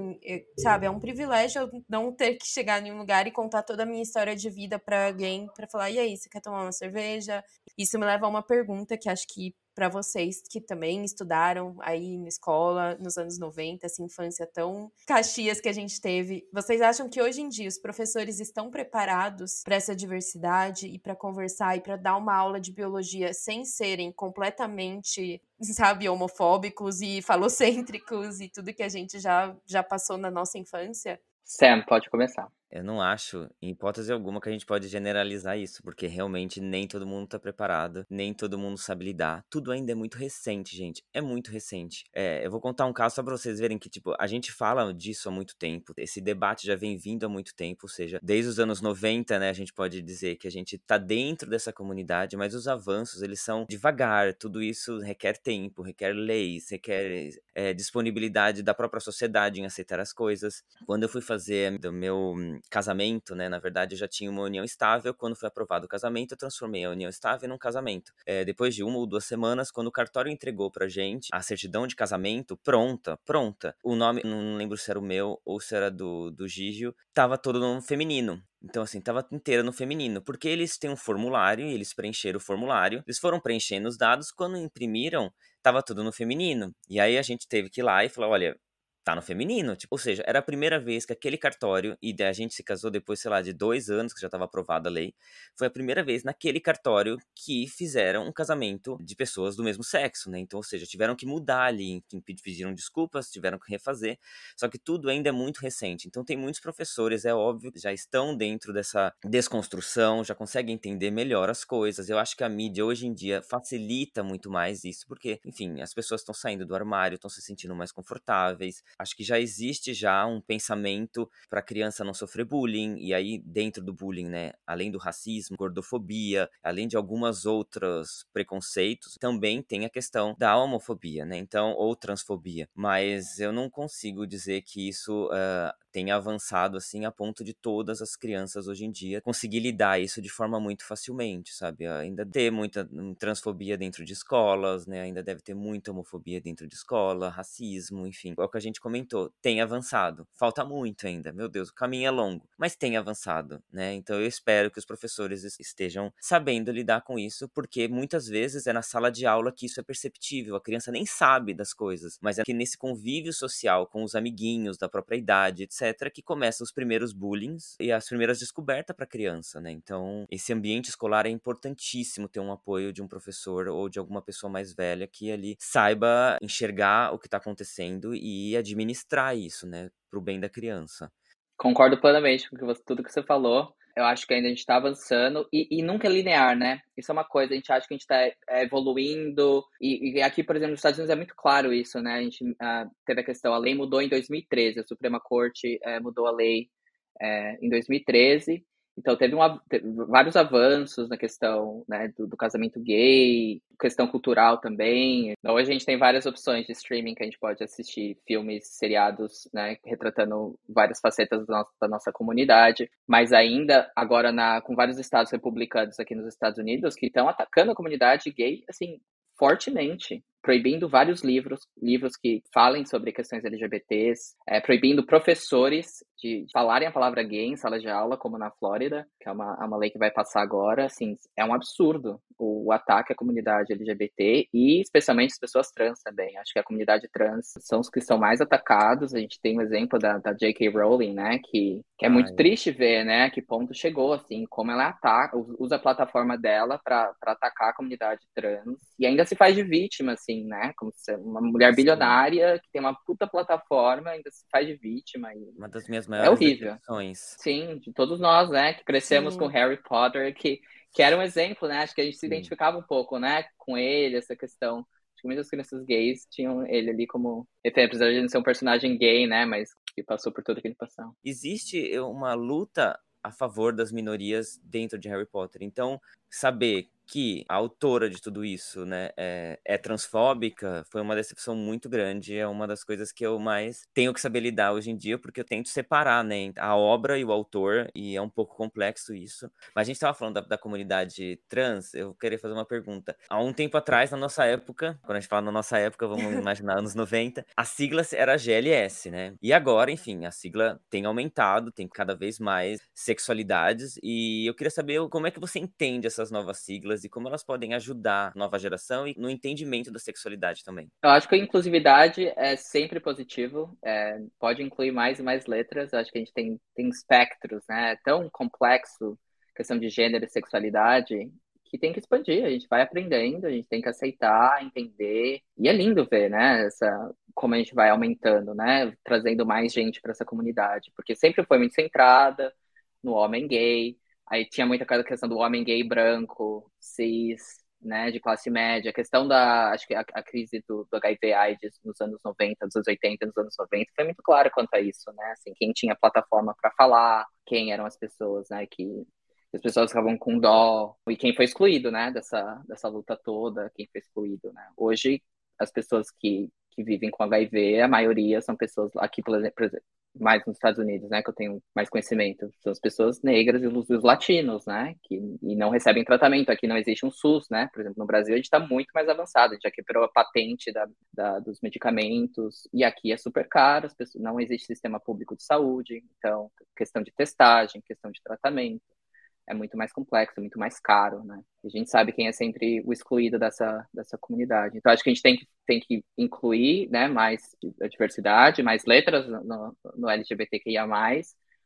sabe? É um privilégio eu não ter que chegar em um lugar e contar toda a minha história de vida para alguém, para falar, e aí, você quer tomar uma cerveja? Isso me leva a uma pergunta que acho que para vocês que também estudaram aí na escola nos anos 90, essa infância tão caxias que a gente teve. Vocês acham que hoje em dia os professores estão preparados para essa diversidade e para conversar e para dar uma aula de biologia sem serem completamente, sabe, homofóbicos e falocêntricos e tudo que a gente já já passou na nossa infância? Sam, pode começar. Eu não acho, em hipótese alguma, que a gente pode generalizar isso, porque realmente nem todo mundo tá preparado, nem todo mundo sabe lidar. Tudo ainda é muito recente, gente. É muito recente. É, eu vou contar um caso só pra vocês verem que, tipo, a gente fala disso há muito tempo. Esse debate já vem vindo há muito tempo, ou seja, desde os anos 90, né, a gente pode dizer que a gente tá dentro dessa comunidade, mas os avanços, eles são devagar. Tudo isso requer tempo, requer leis, requer é, disponibilidade da própria sociedade em aceitar as coisas. Quando eu fui fazer o meu casamento, né? Na verdade, eu já tinha uma união estável. Quando foi aprovado o casamento, eu transformei a união estável num casamento. É, depois de uma ou duas semanas, quando o cartório entregou pra gente a certidão de casamento, pronta, pronta. O nome, não lembro se era o meu ou se era do, do Gigio, tava todo no feminino. Então, assim, tava inteira no feminino. Porque eles têm um formulário, e eles preencheram o formulário, eles foram preenchendo os dados, quando imprimiram, tava tudo no feminino. E aí a gente teve que ir lá e falar: olha, tá no feminino. Tipo, ou seja, era a primeira vez que aquele cartório, e a gente se casou depois, sei lá, de dois anos que já estava aprovada a lei, foi a primeira vez naquele cartório que fizeram um casamento de pessoas do mesmo sexo, né? Então, ou seja, tiveram que mudar ali, pediram desculpas, tiveram que refazer, só que tudo ainda é muito recente. Então, tem muitos professores, é óbvio, já estão dentro dessa desconstrução, já conseguem entender melhor as coisas. Eu acho que a mídia hoje em dia facilita muito mais isso, porque, enfim, as pessoas estão saindo do armário, estão se sentindo mais confortáveis, acho que já existe já um pensamento para a criança não sofrer bullying, e aí dentro do bullying, né, além do racismo, gordofobia, além de algumas outros preconceitos, também tem a questão da homofobia, né, então, ou transfobia, mas eu não consigo dizer que isso uh, tenha avançado assim a ponto de todas as crianças hoje em dia conseguir lidar isso de forma muito facilmente, sabe? Ainda ter muita hum, transfobia dentro de escolas, né? Ainda deve ter muita homofobia dentro de escola, racismo, enfim. É o que a gente comentou, tem avançado. Falta muito ainda, meu Deus, o caminho é longo, mas tem avançado, né? Então eu espero que os professores estejam sabendo lidar com isso, porque muitas vezes é na sala de aula que isso é perceptível, a criança nem sabe das coisas, mas é que nesse convívio social com os amiguinhos da própria idade, etc que começam os primeiros bullying e as primeiras descobertas para a criança, né? Então, esse ambiente escolar é importantíssimo ter um apoio de um professor ou de alguma pessoa mais velha que ali saiba enxergar o que está acontecendo e administrar isso, né, para o bem da criança. Concordo plenamente com tudo que você falou. Eu acho que ainda a gente está avançando e, e, nunca é linear, né? Isso é uma coisa, a gente acha que a gente está é, evoluindo. E, e, aqui, por exemplo, nos Estados Unidos é muito claro isso, né? A gente uh, teve a questão, a lei mudou em 2013, a Suprema Corte uh, mudou a lei uh, em 2013. Então, teve, teve vários avanços na questão né, do, do, casamento gay, questão cultural também. Então, hoje a gente tem várias opções de streaming que a gente pode assistir filmes, seriados, né, retratando várias facetas da nossa, da nossa comunidade. Mas ainda, agora, na, com vários estados republicanos aqui nos Estados Unidos que estão atacando a comunidade gay, assim, fortemente proibindo vários livros, livros que falem sobre questões LGBTs, é, proibindo professores de falarem a palavra gay em sala de aula, como na Flórida, que é uma, é uma lei que vai passar agora, assim, é um absurdo o, o, ataque à comunidade LGBT e especialmente as pessoas trans também. Acho que a comunidade trans são os que são mais atacados. A gente tem o um exemplo da, da J.K. Rowling, né, que, que é muito Ai. triste ver, né, que ponto chegou, assim, como ela ataca, usa a plataforma dela para atacar a comunidade trans e ainda se faz de vítima, assim, né? Como se uma mulher bilionária Sim. que tem uma puta plataforma ainda se faz de vítima. E... Uma das minhas é maiores é horrível. Sim, de todos nós, né? Que crescemos Sim. com Harry Potter, que, que era um exemplo, né? Acho que a gente se Sim. identificava um pouco, né? Com ele, essa questão. Muitas crianças gays tinham ele ali como apesar de não ser um personagem gay, né? Mas que passou por tudo que ele passou. Existe uma luta a favor das minorias dentro de Harry Potter. Então, saber que a autora de tudo isso, né, é, é, transfóbica, foi uma decepção muito grande. É uma das coisas que eu mais tenho que saber lidar hoje em dia, porque eu tento separar, né, a obra e o autor, e é um pouco complexo isso. Mas a gente estava falando da, da, comunidade trans, eu queria fazer uma pergunta. Há um tempo atrás, na nossa época, quando a gente fala na nossa época, vamos [laughs] imaginar anos 90, a sigla era GLS, né? E agora, enfim, a sigla tem aumentado, tem cada vez mais sexualidades, e eu queria saber como é que você entende essas novas siglas e como elas podem ajudar a nova geração e no entendimento da sexualidade também. Eu acho que a inclusividade é sempre positivo, é, pode incluir mais e mais letras. Eu acho que a gente tem, tem espectros, né? É tão complexo questão de gênero e sexualidade que tem que expandir, a gente vai aprendendo, a gente tem que aceitar, entender. E é lindo ver, né, essa como a gente vai aumentando, né, trazendo mais gente para essa comunidade, porque sempre foi muito centrada no homem gay, Aí tinha muita questão do homem gay branco, cis, né, de classe média. A questão da, acho que a, a crise do, do HIV AIDS nos anos 90, nos anos 80, nos anos 90 foi muito clara quanto a isso, né? Assim, quem tinha plataforma para falar, quem eram as pessoas, né, que as pessoas ficavam com dó e quem foi excluído, né, dessa dessa luta toda, quem foi excluído, né? Hoje as pessoas que que vivem com HIV, a maioria são pessoas aqui, por exemplo, mais nos Estados Unidos, né, que eu tenho mais conhecimento, são as pessoas negras e os, os latinos, né, que e não recebem tratamento. Aqui não existe um SUS, né, por exemplo, no Brasil a gente está muito mais avançado, a gente já quebrou a patente da, da, dos medicamentos, e aqui é super caro, as pessoas, não existe sistema público de saúde, então, questão de testagem, questão de tratamento, é muito mais complexo, muito mais caro, né, a gente sabe quem é sempre o excluído dessa, dessa comunidade. Então, acho que a gente tem que tem que incluir, né, mais diversidade, mais letras no, no LGBTQIA+,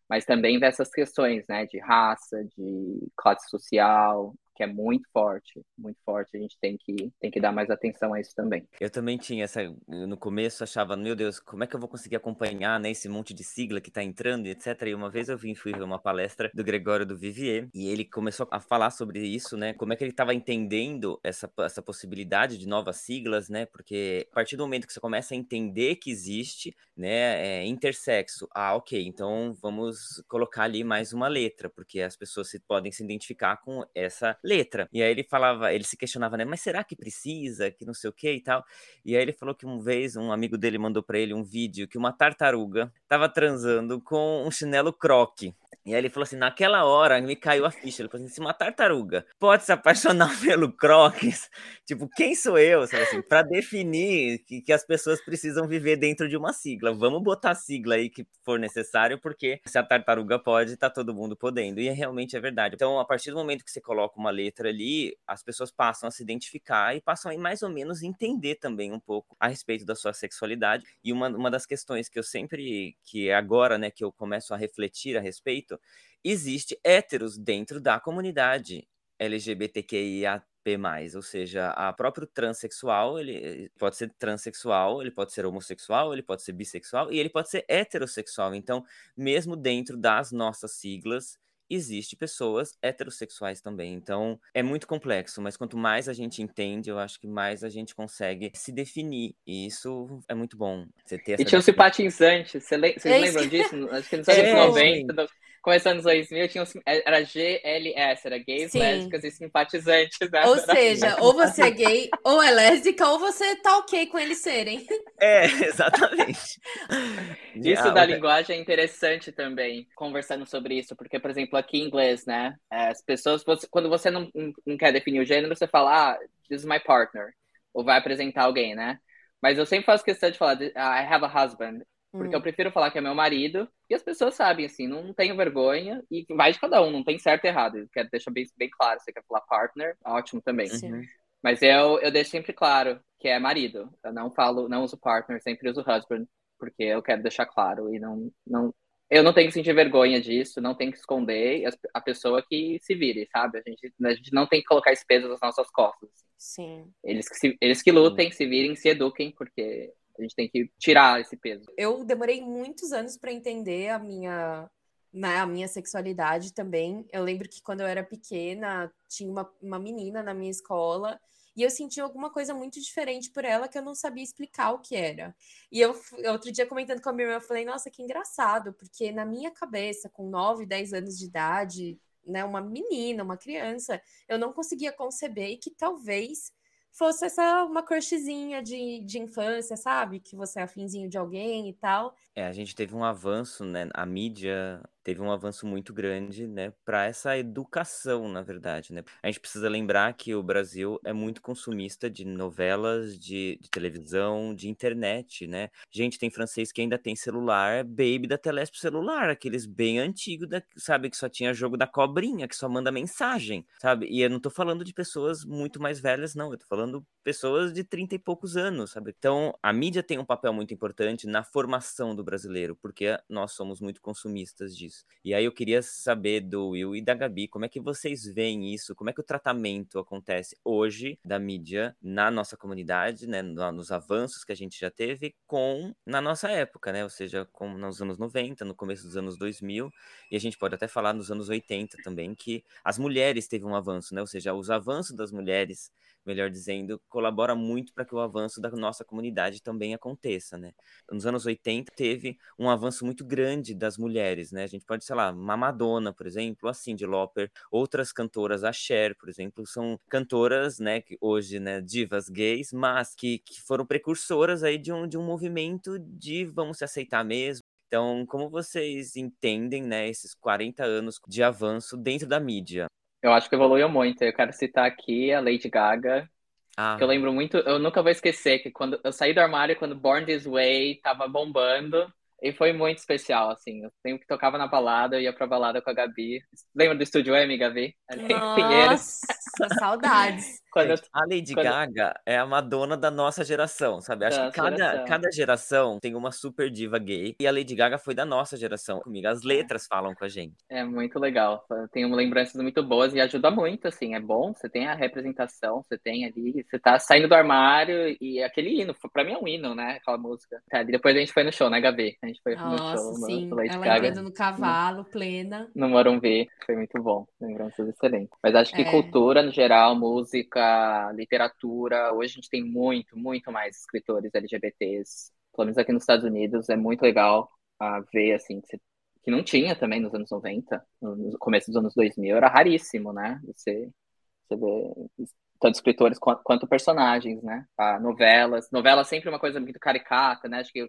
mas também dessas questões, né, de raça, de classe social, que é muito forte, muito forte. A gente tem que, tem que dar mais atenção a isso também. Eu também tinha essa. No começo achava, meu Deus, como é que eu vou conseguir acompanhar né, esse monte de sigla que tá entrando, etc. E uma vez eu vim, fui ver uma palestra do Gregório do Vivier e ele começou a falar sobre isso, né? Como é que ele estava entendendo essa, essa possibilidade de novas siglas, né? Porque a partir do momento que você começa a entender que existe, né, é, intersexo, ah, ok, então vamos colocar ali mais uma letra, porque as pessoas se, podem se identificar com essa letra. E aí ele falava, ele se questionava, né? Mas será que precisa? Que não sei o que e tal. E aí ele falou que uma vez um amigo dele mandou para ele um vídeo que uma tartaruga estava transando com um chinelo croque. E aí ele falou assim, naquela hora me caiu a ficha. Ele falou assim, se uma tartaruga pode se apaixonar [laughs] pelo Crocs, tipo, quem sou eu, assim, para definir que, que as pessoas precisam viver dentro de uma sigla. Vamos botar a sigla aí que for necessário, porque se a tartaruga pode, tá todo mundo podendo. E é, realmente é verdade. Então, a partir do momento que você coloca uma letra ali, as pessoas passam a se identificar e passam a mais ou menos entender também um pouco a respeito da sua sexualidade. E uma, uma das questões que eu sempre, que é agora, né, que eu começo a refletir a respeito, existe héteros dentro da comunidade LGBTQIAP+, ou seja, a próprio transexual, ele pode ser transexual, ele pode ser homossexual, ele pode ser bissexual e ele pode ser heterossexual. Então, mesmo dentro das nossas siglas, existe pessoas heterossexuais também. Então, é muito complexo, mas quanto mais a gente entende, eu acho que mais a gente consegue se definir. E isso é muito bom. Você ter e tinha um simpatizante, vocês lembram disso? Acho que nos anos [laughs] é, 90, começando nos 2000, tinha um, era GLS, era gays, Sim. lésbicas e simpatizantes. Né? Ou seja, ou você é gay, ou é lésbica, ou você tá ok com eles serem. É, [laughs] exatamente. [laughs] isso da linguagem é interessante também, conversando sobre isso, porque, por exemplo, aqui em inglês, né, as pessoas, quando você não, não quer definir o gênero, você fala, ah, this is my partner, ou vai apresentar alguém, né? Mas eu sempre faço questão de falar, I have a husband. Porque hum. eu prefiro falar que é meu marido e as pessoas sabem, assim, não tenho vergonha e vai de cada um, não tem certo e errado. Eu quero deixar bem, bem claro. Você quer falar partner, ótimo também. Sim. Uhum. Mas eu, eu deixo sempre claro que é marido. Eu não falo, não uso partner, sempre uso husband, porque eu quero deixar claro e não, não, eu não tenho que sentir vergonha disso, não tenho que esconder a pessoa que se vire, sabe? A gente, a gente não tem que colocar esse peso nas nossas costas. Sim. Eles que, se, eles que lutem, se virem, se eduquem, porque a gente tem que tirar esse peso. Eu demorei muitos anos para entender a minha né, a minha sexualidade também. Eu lembro que quando eu era pequena, tinha uma, uma menina na minha escola e eu senti alguma coisa muito diferente por ela que eu não sabia explicar o que era. E eu, outro dia, comentando com a minha irmã, eu falei, nossa, que engraçado, porque na minha cabeça, com 9, 10 anos de idade, né, uma menina, uma criança, eu não conseguia conceber que talvez fosse essa uma crushzinha de, de infância, sabe? Que você é afinzinho de alguém e tal. É, a gente teve um avanço, né? A mídia teve um avanço muito grande, né, para essa educação, na verdade, né? A gente precisa lembrar que o Brasil é muito consumista de novelas, de, de televisão, de internet, né? Gente, tem francês que ainda tem celular, baby da Telesp celular, aqueles bem antigos, da, sabe, que só tinha jogo da cobrinha, que só manda mensagem, sabe? E eu não tô falando de pessoas muito mais velhas, não, eu tô falando pessoas de 30 e poucos anos, sabe? Então, a mídia tem um papel muito importante na formação do brasileiro, porque nós somos muito consumistas disso. E aí eu queria saber do Will e da Gabi, como é que vocês veem isso? Como é que o tratamento acontece hoje da mídia na nossa comunidade, né, nos avanços que a gente já teve com na nossa época, né? Ou seja, com nos anos 90, no começo dos anos 2000, e a gente pode até falar nos anos 80 também que as mulheres teve um avanço, né? Ou seja, os avanços das mulheres melhor dizendo, colabora muito para que o avanço da nossa comunidade também aconteça, né? Nos anos 80 teve um avanço muito grande das mulheres, né? A gente pode, sei lá, uma Madonna, por exemplo, a Cyndi Lauper, outras cantoras, a Cher, por exemplo, são cantoras, né, que hoje, né, divas gays, mas que, que foram precursoras aí de um, de um movimento de vamos se aceitar mesmo, então, como vocês entendem, né, esses 40 anos de avanço dentro da mídia? Eu acho que evoluiu muito. Eu quero citar aqui a Lady Gaga. Ah. Que eu lembro muito, eu nunca vou esquecer que quando eu saí do armário, quando Born This Way tava bombando, E foi muito especial, assim. Eu sempre que tocava na balada, eu ia pra balada com a Gabi. Lembra do Estúdio M, Gabi? Ali Nossa, saudades. [laughs] Quando eu... A Lady Quando... Gaga é a Madonna da nossa geração, sabe? Acho da que cada geração. cada geração tem uma super diva gay. E a Lady Gaga foi da nossa geração comigo. As letras falam com a gente. É muito legal. Tenho lembranças muito boas e ajuda muito, assim. É bom, você tem a representação, você tem ali, você tá saindo do armário e aquele hino, pra mim é um hino, né? Aquela música. É, depois a gente foi no show, né, Gabi? A gente foi nossa, no show. Sim. No Lady Ela Gaga. no cavalo, plena. No Morumbi. Foi muito bom. Lembranças excelentes. Mas acho que é. cultura, no geral, música, literatura, hoje a gente tem muito, muito mais escritores LGBTs. Pelo menos aqui nos Estados Unidos é muito legal a ver, assim, que, que não tinha também nos anos 90, no começo dos anos 2000, era raríssimo, né? Você, você vê tanto escritores quanto, quanto personagens, né? Ah, novelas. Novela sempre uma coisa muito caricata, né? Acho que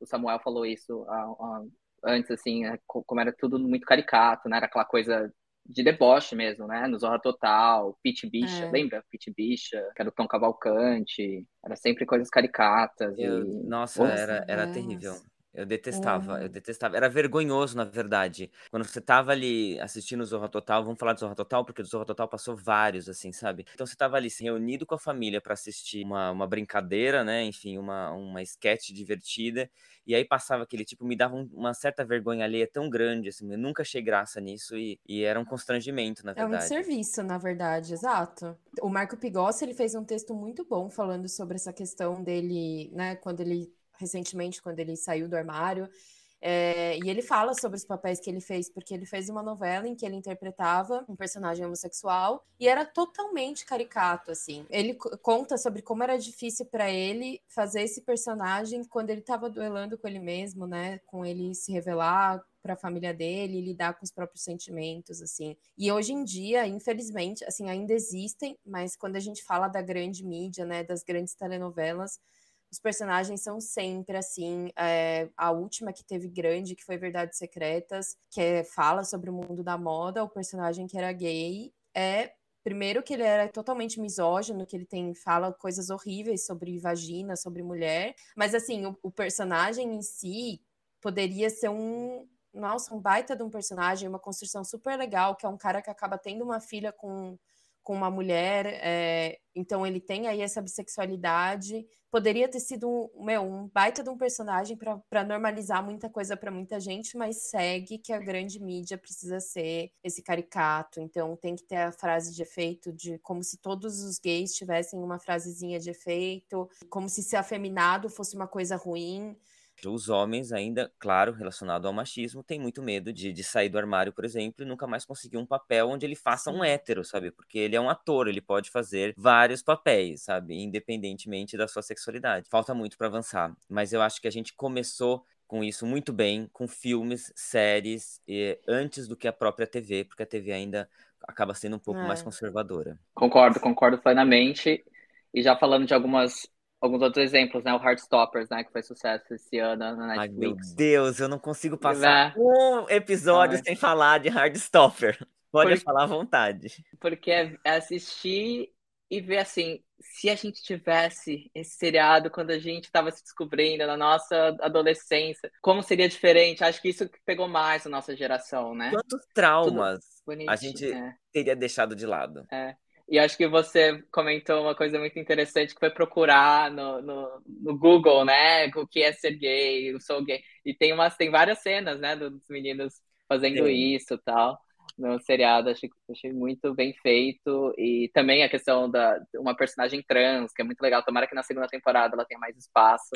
o Samuel falou isso ah, ah, antes, assim, é, como era tudo muito caricato, né? Era aquela coisa de deboche mesmo, né? No Zorra Total, Pete Bicha, é. lembra? Pete Bicha, que era o Tom Cavalcante, era sempre coisas caricatas. Eu, e... Nossa, era, era terrível. Eu detestava, uhum. eu detestava. Era vergonhoso, na verdade. Quando você tava ali assistindo o Zorra Total, vamos falar de Zorra Total, porque do Zorra Total passou vários, assim, sabe? Então você tava ali reunido com a família para assistir uma, uma brincadeira, né? Enfim, uma, uma sketch divertida. E aí passava aquele tipo, me dava um, uma certa vergonha alheia tão grande, assim, eu nunca achei graça nisso e, e era um constrangimento, na verdade. É um serviço, na verdade, exato. O Marco Pigossi, ele fez um texto muito bom falando sobre essa questão dele, né, quando ele recentemente, quando ele saiu do armário. É, e ele fala sobre os papéis que ele fez, porque ele fez uma novela em que ele interpretava um personagem homossexual e era totalmente caricato, assim. Ele conta sobre como era difícil para ele fazer esse personagem quando ele estava duelando com ele mesmo, né? Com ele se revelar para a família dele, lidar com os próprios sentimentos, assim. E hoje em dia, infelizmente, assim, ainda existem, mas quando a gente fala da grande mídia, né, das grandes telenovelas, os personagens são sempre assim. É, a última que teve grande, que foi Verdades Secretas, que é, fala sobre o mundo da moda, o personagem que era gay é. Primeiro que ele era totalmente misógino, que ele tem fala coisas horríveis sobre vagina, sobre mulher, mas assim, o, o personagem em si poderia ser um, nossa, um baita de um personagem, uma construção super legal, que é um cara que acaba tendo uma filha com com uma mulher, é, então ele tem aí essa bissexualidade. Poderia ter sido meu, um baita de um personagem para normalizar muita coisa para muita gente, mas segue que a grande mídia precisa ser esse caricato. Então tem que ter a frase de efeito de como se todos os gays tivessem uma frasezinha de efeito, como se ser afeminado fosse uma coisa ruim. Os homens, ainda, claro, relacionado ao machismo, têm muito medo de, de sair do armário, por exemplo, e nunca mais conseguir um papel onde ele faça um hétero, sabe? Porque ele é um ator, ele pode fazer vários papéis, sabe? Independentemente da sua sexualidade. Falta muito para avançar, mas eu acho que a gente começou com isso muito bem, com filmes, séries, antes do que a própria TV, porque a TV ainda acaba sendo um pouco é. mais conservadora. Concordo, concordo plenamente. E já falando de algumas alguns outros exemplos, né? O Heartstoppers, né? Que foi sucesso esse ano na Netflix. Ai, meu Deus, eu não consigo passar é. um episódio sem falar de Heartstopper. [laughs] Pode falar à vontade. Porque é, é assistir e ver assim, se a gente tivesse esse seriado quando a gente estava se descobrindo na nossa adolescência, como seria diferente? Acho que isso pegou mais a nossa geração, né? Quantos traumas a gente é. teria deixado de lado? É. E acho que você comentou uma coisa muito interessante que foi procurar no, no, no, Google, né? O que é ser gay, eu sou gay. E tem umas, tem várias cenas, né, dos meninos fazendo Sim. isso tal no seriado, achei, achei muito bem feito. E também a questão da uma personagem trans, que é muito legal. Tomara que na segunda temporada ela tenha mais espaço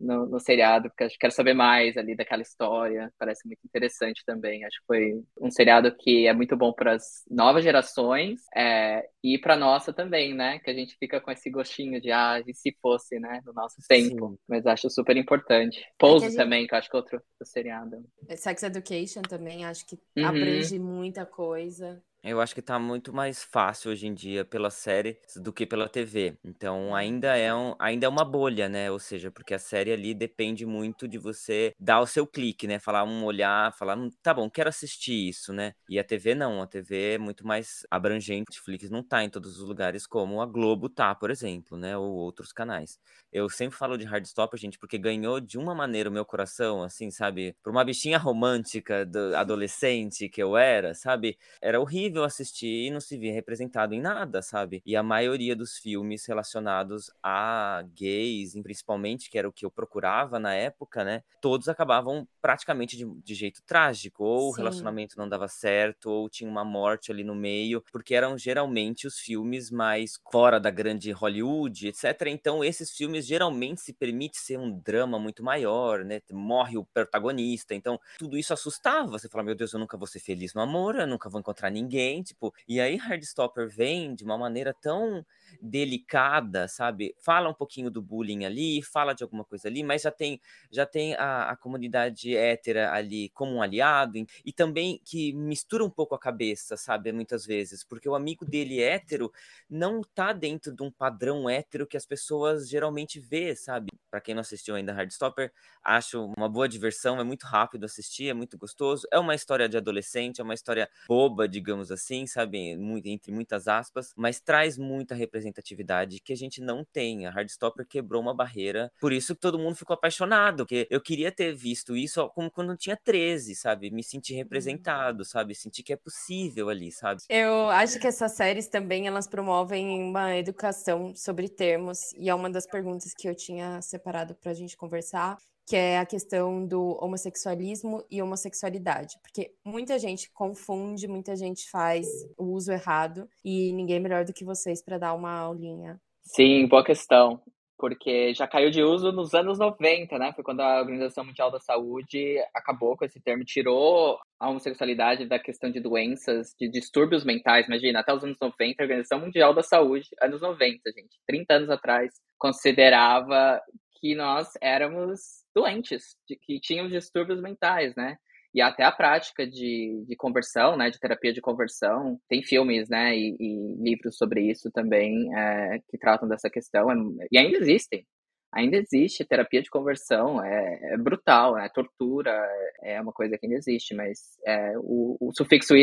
no, no seriado, porque acho que quero saber mais ali daquela história. Parece muito interessante também. Acho que foi um seriado que é muito bom para as novas gerações é, e para nossa também, né? Que a gente fica com esse gostinho de, ah, e se fosse, né? No nosso tempo. Sim. Mas acho super importante. Pose é gente... também, que eu acho que é outro, outro seriado. Sex Education também, acho que uhum. abrange muita coisa. Eu acho que tá muito mais fácil hoje em dia pela série do que pela TV. Então ainda é, um, ainda é uma bolha, né? Ou seja, porque a série ali depende muito de você dar o seu clique, né? Falar um olhar, falar, hum, tá bom, quero assistir isso, né? E a TV não, a TV é muito mais abrangente. Netflix não tá em todos os lugares como a Globo tá, por exemplo, né? Ou outros canais. Eu sempre falo de Hardstopper, gente, porque ganhou de uma maneira o meu coração, assim, sabe? Por uma bichinha romântica do adolescente que eu era, sabe? Era horrível horrível assistir e não se via representado em nada, sabe? E a maioria dos filmes relacionados a gays, principalmente, que era o que eu procurava na época, né? Todos acabavam praticamente de, de jeito trágico. Ou Sim. o relacionamento não dava certo, ou tinha uma morte ali no meio, porque eram geralmente os filmes mais fora da grande Hollywood, etc. Então, esses filmes geralmente se permite ser um drama muito maior, né? Morre o protagonista. Então, tudo isso assustava. Você fala, meu Deus, eu nunca vou ser feliz no amor, eu nunca vou encontrar ninguém ninguém, tipo, e aí Hardstopper vem de uma maneira tão delicada, sabe? Fala um pouquinho do bullying ali, fala de alguma coisa ali, mas já tem já tem a, a comunidade hétera ali como um aliado e, também que mistura um pouco a cabeça, sabe? Muitas vezes, porque o amigo dele hétero não tá dentro de um padrão hétero que as pessoas geralmente vê, sabe? Para quem não assistiu ainda Hardstopper, acho uma boa diversão, é muito rápido assistir, é muito gostoso, é uma história de adolescente, é uma história boba, digamos assim, sabe? Muito, entre muitas aspas, mas traz muita representação representatividade que a gente não tem. A Hardstopper quebrou uma barreira, por isso todo mundo ficou apaixonado, porque eu queria ter visto isso como quando eu tinha 13, sabe? Me sentir uhum. representado, sabe? Sentir que é possível ali, sabe? Eu acho que essas séries também, elas promovem uma educação sobre termos, e é uma das perguntas que eu tinha separado pra gente conversar, que é a questão do homossexualismo e homossexualidade, porque muita gente confunde, muita gente faz o uso errado e ninguém é melhor do que vocês para dar uma aulinha. Sim, boa questão, porque já caiu de uso nos anos 90, né? Foi quando a Organização Mundial da Saúde acabou com esse termo, tirou a homossexualidade da questão de doenças, de distúrbios mentais. Imagina, até os anos 90, a Organização Mundial da Saúde, anos 90, gente, 30 anos atrás, considerava que nós éramos doentes, de, que tinham distúrbios mentais, né? E até a prática de, de conversão, né, de terapia de conversão, tem filmes, né, e, e livros sobre isso também é, que tratam dessa questão, é, e ainda existem, ainda existe terapia de conversão, é, é brutal, é tortura, é uma coisa que ainda existe, mas é, o, o sufixo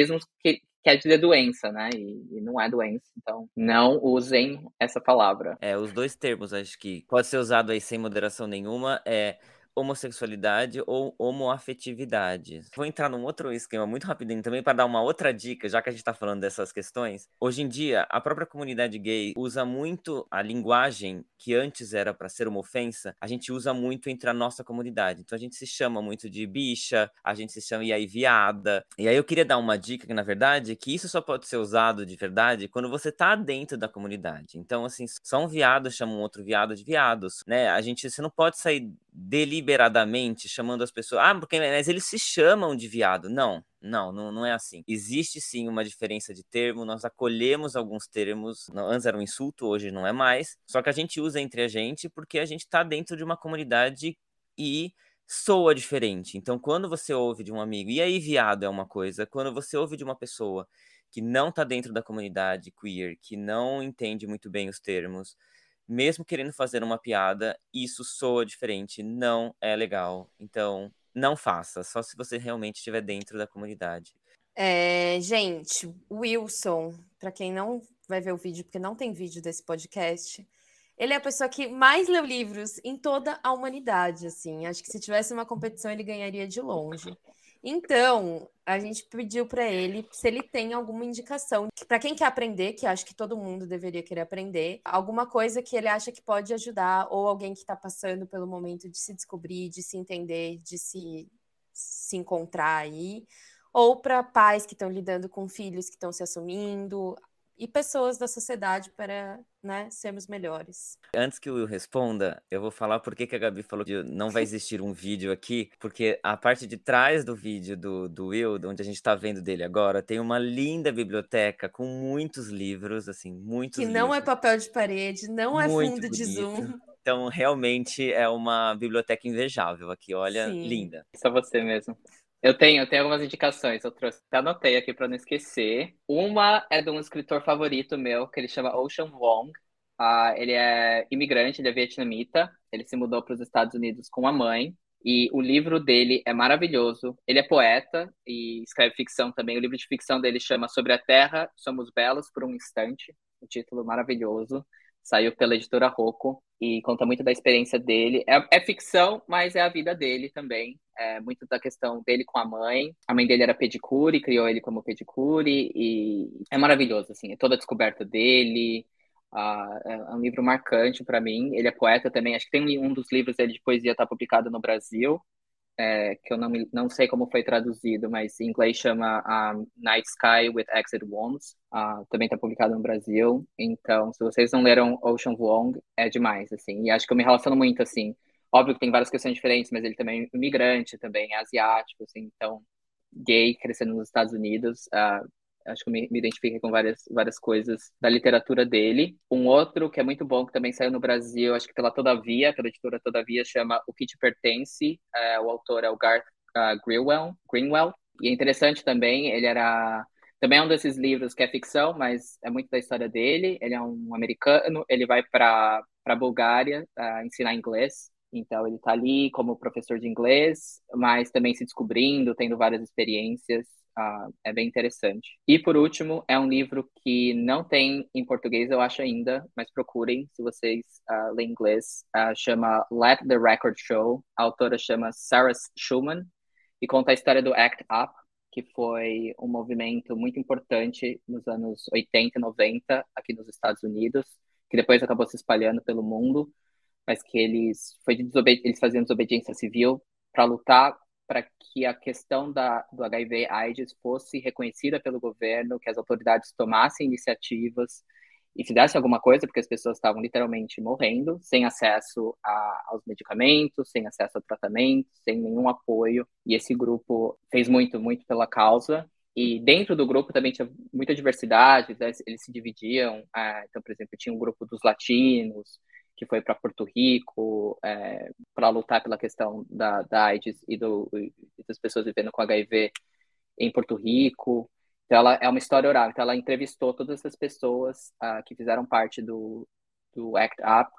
que quer dizer doença, né? E, e, não é doença, então não usem essa palavra. É, os dois termos acho que pode ser usado aí sem moderação nenhuma, é homossexualidade ou homoafetividade. Vou entrar num outro esquema muito rapidinho também para dar uma outra dica, já que a gente está falando dessas questões. Hoje em dia, a própria comunidade gay usa muito a linguagem que antes era para ser uma ofensa, a gente usa muito entre a nossa comunidade. Então a gente se chama muito de bicha, a gente se chama e aí viada. E aí eu queria dar uma dica que na verdade que isso só pode ser usado de verdade quando você tá dentro da comunidade. Então assim, só um viado chama um outro viado de viados, né? A gente você não pode sair deliberadamente chamando as pessoas, ah, porque mas eles se chamam de viado. Não, não, não, não é assim. Existe sim uma diferença de termo, nós acolhemos alguns termos, antes era um insulto, hoje não é mais, só que a gente usa entre a gente porque a gente está dentro de uma comunidade e soa diferente. Então, quando você ouve de um amigo, e aí viado é uma coisa, quando você ouve de uma pessoa que não está dentro da comunidade queer, que não entende muito bem os termos, mesmo querendo fazer uma piada, isso soa diferente, não é legal. Então, não faça, só se você realmente estiver dentro da comunidade. É, gente, Wilson, para quem não vai ver o vídeo, porque não tem vídeo desse podcast, ele é a pessoa que mais leu livros em toda a humanidade, assim. Acho que se tivesse uma competição, ele ganharia de longe. Então, a gente pediu para ele se ele tem alguma indicação para quem quer aprender, que acho que todo mundo deveria querer aprender, alguma coisa que ele acha que pode ajudar ou alguém que está passando pelo momento de se descobrir, de se entender, de se se encontrar aí, ou para pais que estão lidando com filhos que estão se assumindo, e pessoas da sociedade para né, sermos melhores. Antes que o Will responda, eu vou falar por que a Gabi falou que não vai existir um vídeo aqui, porque a parte de trás do vídeo do, do Will, onde a gente está vendo dele agora, tem uma linda biblioteca com muitos livros, assim, muitos Que livros. não é papel de parede, não é Muito fundo bonito. de zoom. Então, realmente é uma biblioteca invejável aqui, olha, Sim. linda. Só você mesmo. Eu tenho, eu tenho algumas indicações, eu trouxe, até anotei aqui para não esquecer. Uma é de um escritor favorito meu, que ele chama Ocean Wong. Uh, ele é imigrante, ele é vietnamita. Ele se mudou para os Estados Unidos com a mãe. E o livro dele é maravilhoso. Ele é poeta e escreve ficção também. O livro de ficção dele chama Sobre a Terra, Somos Belos por um Instante. Um título maravilhoso. Saiu pela editora Rocco e conta muito da experiência dele. É, é, ficção, mas é a vida dele também. É muito da questão dele com a mãe. A mãe dele era pedicure, criou ele como pedicure e é maravilhoso, assim. É toda a descoberta dele. Uh, é um livro marcante para mim. Ele é poeta também. Acho que tem um dos livros dele de poesia está publicado no Brasil é, que eu não, não sei como foi traduzido, mas em inglês chama uh, Night Sky with Exit Wounds. Uh, também está publicado no Brasil. Então, se vocês não leram Ocean Vuong, é demais, assim. E acho que eu me relaciono muito, assim. Óbvio que tem várias questões diferentes, mas ele também é imigrante, também é asiático, assim. Então, gay, crescendo nos Estados Unidos. Uh, acho que eu me, me identifiquei com várias, várias coisas da literatura dele. Um outro que é muito bom, que também saiu no Brasil, acho que pela Todavia, pela editora Todavia, chama O Que Te Pertence. É, o autor é o Garth uh, Greenwell, Greenwell. E é interessante também, ele era... Também é um desses livros que é ficção, mas é muito da história dele. Ele é um americano, ele vai para a Bulgária uh, ensinar inglês. Então, ele está ali como professor de inglês, mas também se descobrindo, tendo várias experiências. Uh, é bem interessante. E por último, é um livro que não tem em português, eu acho ainda, mas procurem se vocês uh, lêem inglês. Uh, chama Let the Record Show. A autora chama Sarah Schumann e conta a história do ACT UP, que foi um movimento muito importante nos anos 80 e 90 aqui nos Estados Unidos, que depois acabou se espalhando pelo mundo, mas que eles, foi de eles faziam desobediência civil para lutar para que a questão da, do HIV/AIDS fosse reconhecida pelo governo, que as autoridades tomassem iniciativas e fizessem alguma coisa, porque as pessoas estavam literalmente morrendo, sem acesso a, aos medicamentos, sem acesso ao tratamento, sem nenhum apoio. E esse grupo fez muito, muito pela causa. E dentro do grupo também tinha muita diversidade, né? eles se dividiam. Ah, então, por exemplo, tinha um grupo dos latinos, que foi para Porto Rico é, para lutar pela questão da, da AIDS e, do, das pessoas vivendo com HIV em Porto Rico. Então, ela é uma história oral. Então, ela entrevistou todas essas pessoas uh, que fizeram parte do, do ACT UP.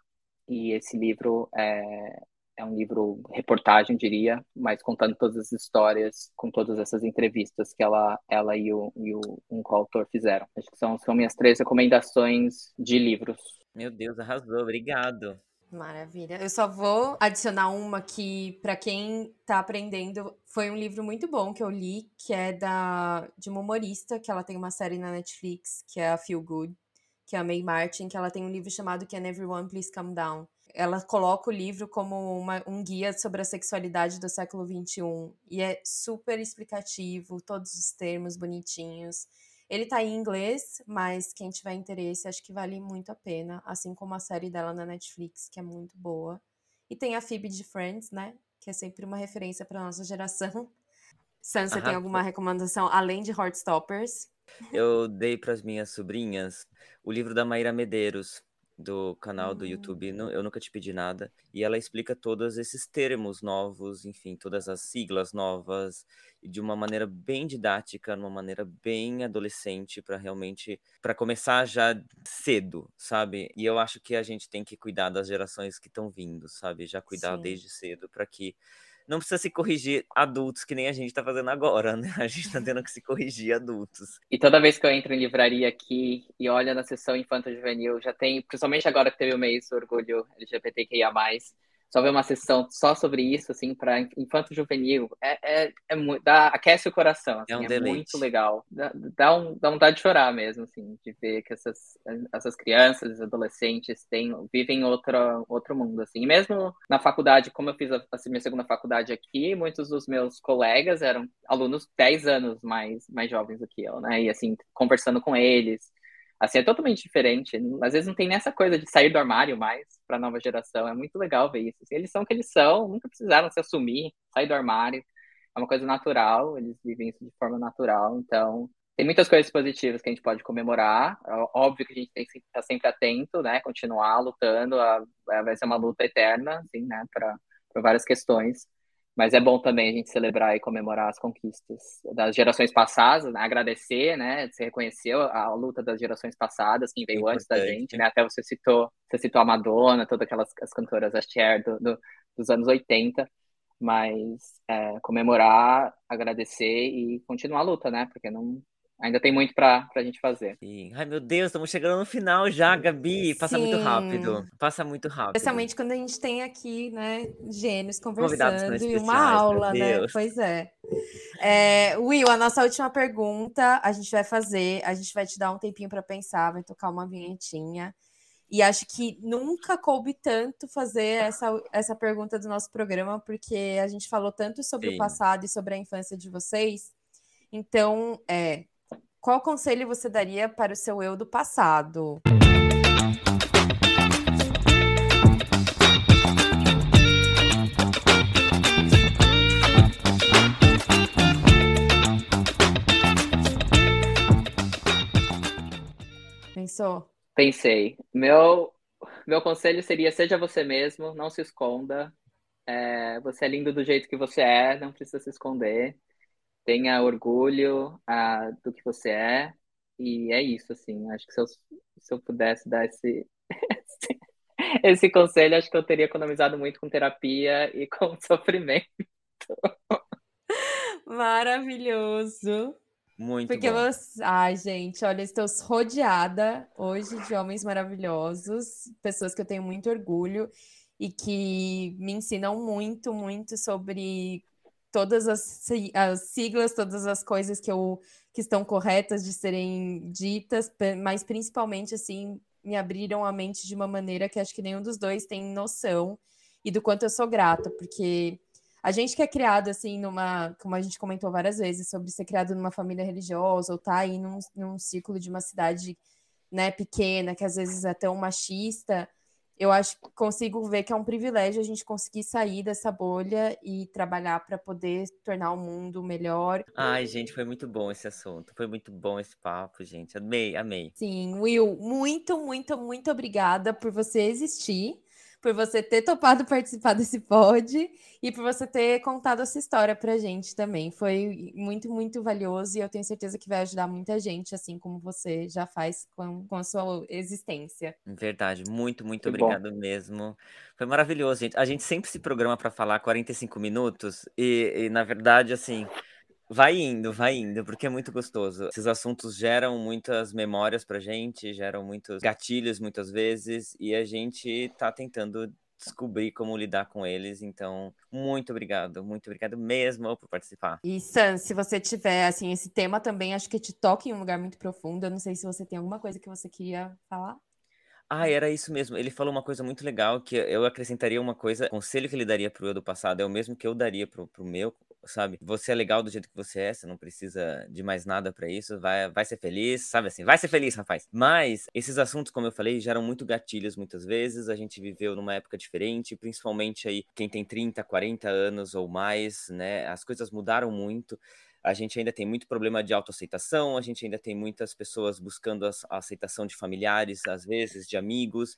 E esse livro é, é um livro reportagem, diria, mas contando todas as histórias, com todas essas entrevistas que ela, ela e, o, e o, um coautor fizeram. Acho que são, são minhas três recomendações de livros. Meu Deus, arrasou, obrigado. Maravilha. Eu só vou adicionar uma que, para quem tá aprendendo, foi um livro muito bom que eu li, que é da de uma humorista, que ela tem uma série na Netflix, que é a Feel Good, que é a May Martin, que ela tem um livro chamado Can Everyone Please Calm Down. Ela coloca o livro como uma, um guia sobre a sexualidade do século XXI. E é super explicativo, todos os termos bonitinhos. Ele tá em inglês, mas quem tiver interesse, acho que vale muito a pena. Assim como a série dela na Netflix, que é muito boa. E tem a Phoebe de Friends, né? Que é sempre uma referência para nossa geração. [laughs] Sam, você tem alguma recomendação além de Heartstoppers? Eu dei para as minhas sobrinhas o livro da Maíra Medeiros, do canal do YouTube, uhum. eu nunca te pedi nada, e ela explica todos esses termos novos, enfim, todas as siglas novas, de uma maneira bem didática, uma maneira bem adolescente, para realmente, para começar já cedo, sabe? E eu acho que a gente tem que cuidar das gerações que estão vindo, sabe? Já cuidar Sim. desde cedo, para que não precisa se corrigir adultos, que nem a gente tá fazendo agora, né? A gente tá tendo que se corrigir adultos. E toda vez que eu entro em livraria aqui e olho na sessão infanto-juvenil, já tem, principalmente agora que teve o mês do orgulho LGBTQIA+, só ver uma sessão só sobre isso, assim, para infanto juvenil, é, é, é muito, dá, aquece o coração, assim, é, um é muito legal. Dá, dá, um, dá vontade de chorar mesmo, assim, de ver que essas, essas crianças, adolescentes têm, vivem outro, outro mundo, assim. E mesmo na faculdade, como eu fiz a, a minha segunda faculdade aqui, muitos dos meus colegas eram alunos 10 anos mais, mais jovens do que eu, né? E, assim, conversando com eles, Assim, é totalmente diferente. Às vezes não tem nessa coisa de sair do armário mais para a nova geração. É muito legal ver isso. Assim, eles são o que eles são, nunca precisaram se assumir, sair do armário. É uma coisa natural, eles vivem isso de forma natural. Então, tem muitas coisas positivas que a gente pode comemorar. É óbvio que a gente tem que estar sempre atento, né? Continuar lutando. Vai ser uma luta eterna, assim, né? Para várias questões. Mas é bom também a gente celebrar e comemorar as conquistas das gerações passadas, né? agradecer, né? Você reconheceu a luta das gerações passadas, quem veio antes da gente, né? Até você citou, você citou a Madonna, todas aquelas as cantoras, a Cher do, do, dos anos 80. Mas é, comemorar, agradecer e continuar a luta, né? Porque não, ainda tem muito pra, pra gente fazer. Sim. Ai, meu Deus, estamos chegando no final já, Gabi. Passa Sim. muito rápido. Passa muito rápido. Especialmente quando a gente tem aqui, né, gênios conversando e uma aula, né? Pois é. é. Will, a nossa última pergunta a gente vai fazer. A gente vai te dar um tempinho para pensar, vai tocar uma vinhetinha. E acho que nunca coube tanto fazer essa, essa pergunta do nosso programa, porque a gente falou tanto sobre Sim. o passado e sobre a infância de vocês. Então, é, qual conselho você daria para o seu eu do passado? Pensou? Pensei. Meu, meu conselho seria: seja você mesmo, não se esconda. É, você é lindo do jeito que você é, não precisa se esconder. Tenha orgulho ah, do que você é. E é isso, assim. Acho que se eu, se eu pudesse dar esse, [laughs] esse conselho, acho que eu teria economizado muito com terapia e com [laughs] sofrimento. Maravilhoso. Muito Porque bom. você. Ai, gente, olha, estou rodeada hoje de homens maravilhosos, pessoas que eu tenho muito orgulho e que me ensinam muito, muito sobre todas as, as siglas, todas as coisas que, eu, que estão corretas de serem ditas, mas principalmente, assim, me abriram a mente de uma maneira que acho que nenhum dos dois tem noção e do quanto eu sou grata, porque a gente que é criado assim numa, como a gente comentou várias vezes, sobre ser criado numa família religiosa ou tá aí num, num ciclo de uma cidade né, pequena, que às vezes é tão machista, eu acho que consigo ver que é um privilégio a gente conseguir sair dessa bolha e trabalhar para poder tornar o mundo melhor. Ai, gente, foi muito bom esse assunto. Foi muito bom esse papo, gente. Amei, amei. Sim, Will, muito, muito, muito obrigada por você existir por você ter topado participar desse pod e por você ter contado essa história pra gente também. Foi muito, muito valioso e eu tenho certeza que vai ajudar muita gente, assim como você já faz com, com a sua existência. Verdade, muito, muito que obrigado bom. mesmo. Foi maravilhoso, gente. A gente sempre se programa para falar 45 minutos e, e, na verdade, assim. Vai indo, vai indo, porque é muito gostoso. Esses assuntos geram muitas memórias pra gente, geram muitos gatilhos muitas vezes, e a gente tá tentando descobrir como lidar com eles. Então, muito obrigado, muito obrigado mesmo por participar. E Sam, se você tiver, assim, esse tema também, acho que te toca em um lugar muito profundo. Eu não sei se você tem alguma coisa que você queria falar. Ah, era isso mesmo. Ele falou uma coisa muito legal que eu acrescentaria uma coisa, o conselho que ele daria pro eu do passado é o mesmo que eu daria pro, pro meu, sabe? Você é legal do jeito que você é, você não precisa de mais nada para isso, vai, vai ser feliz, sabe assim? Vai ser feliz, rapaz. Mas esses assuntos, como eu falei, geram muito gatilhos muitas vezes. A gente viveu numa época diferente, principalmente aí quem tem 30, 40 anos ou mais, né? As coisas mudaram muito a gente ainda tem muito problema de autoaceitação, a gente ainda tem muitas pessoas buscando a, aceitação de familiares, às vezes, de amigos,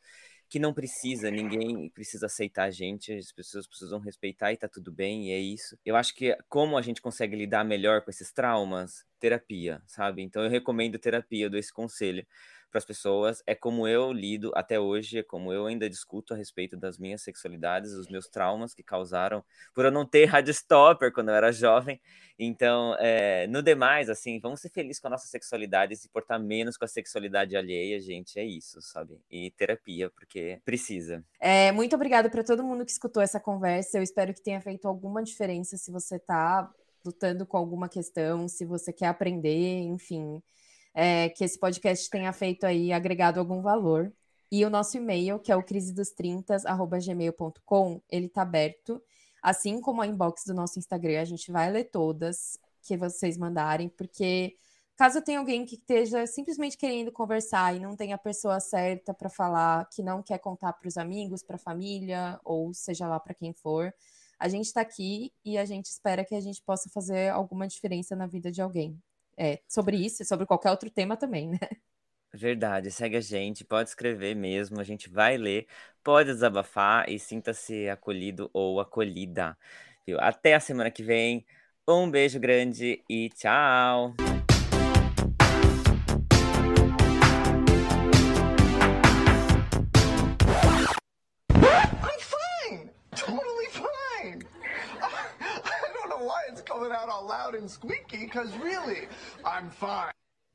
que não precisa, ninguém precisa aceitar a gente, as pessoas precisam respeitar e tá tudo bem, e é isso. Eu acho que como a gente consegue lidar melhor com esses traumas? Terapia, sabe? Então eu recomendo terapia, eu dou esse conselho para as pessoas. É como eu lido até hoje, é como eu ainda discuto a respeito das minhas sexualidades, os meus traumas que causaram por eu não ter rádio stopper quando eu era jovem. Então, é, no demais, assim, vamos ser felizes com a nossa sexualidade e se portar menos com a sexualidade alheia, gente. É isso, sabe? E terapia, porque precisa. É, muito obrigada para todo mundo que escutou essa conversa. Eu espero que tenha feito alguma diferença se você está lutando com alguma questão, se você quer aprender, enfim é, que esse podcast tenha feito aí, agregado algum valor. E o nosso e-mail, que é o crisedostrintas.gmail.com, ele está aberto. Assim como a inbox do nosso Instagram, a gente vai ler todas que vocês mandarem, porque caso tenha alguém que esteja simplesmente querendo conversar e não tenha a pessoa certa para falar, que não quer contar para os amigos, para a família, ou seja lá para quem for, a gente está aqui e a gente espera que a gente possa fazer alguma diferença na vida de alguém é, sobre isso e sobre qualquer outro tema também, né? Verdade, segue a gente, pode escrever mesmo, a gente vai ler, pode desabafar e sinta-se acolhido ou acolhida. Viu? Até a semana que vem. Um beijo grande e tchau! I don't know why it's coming out all loud and squeaky, because really, I'm fine.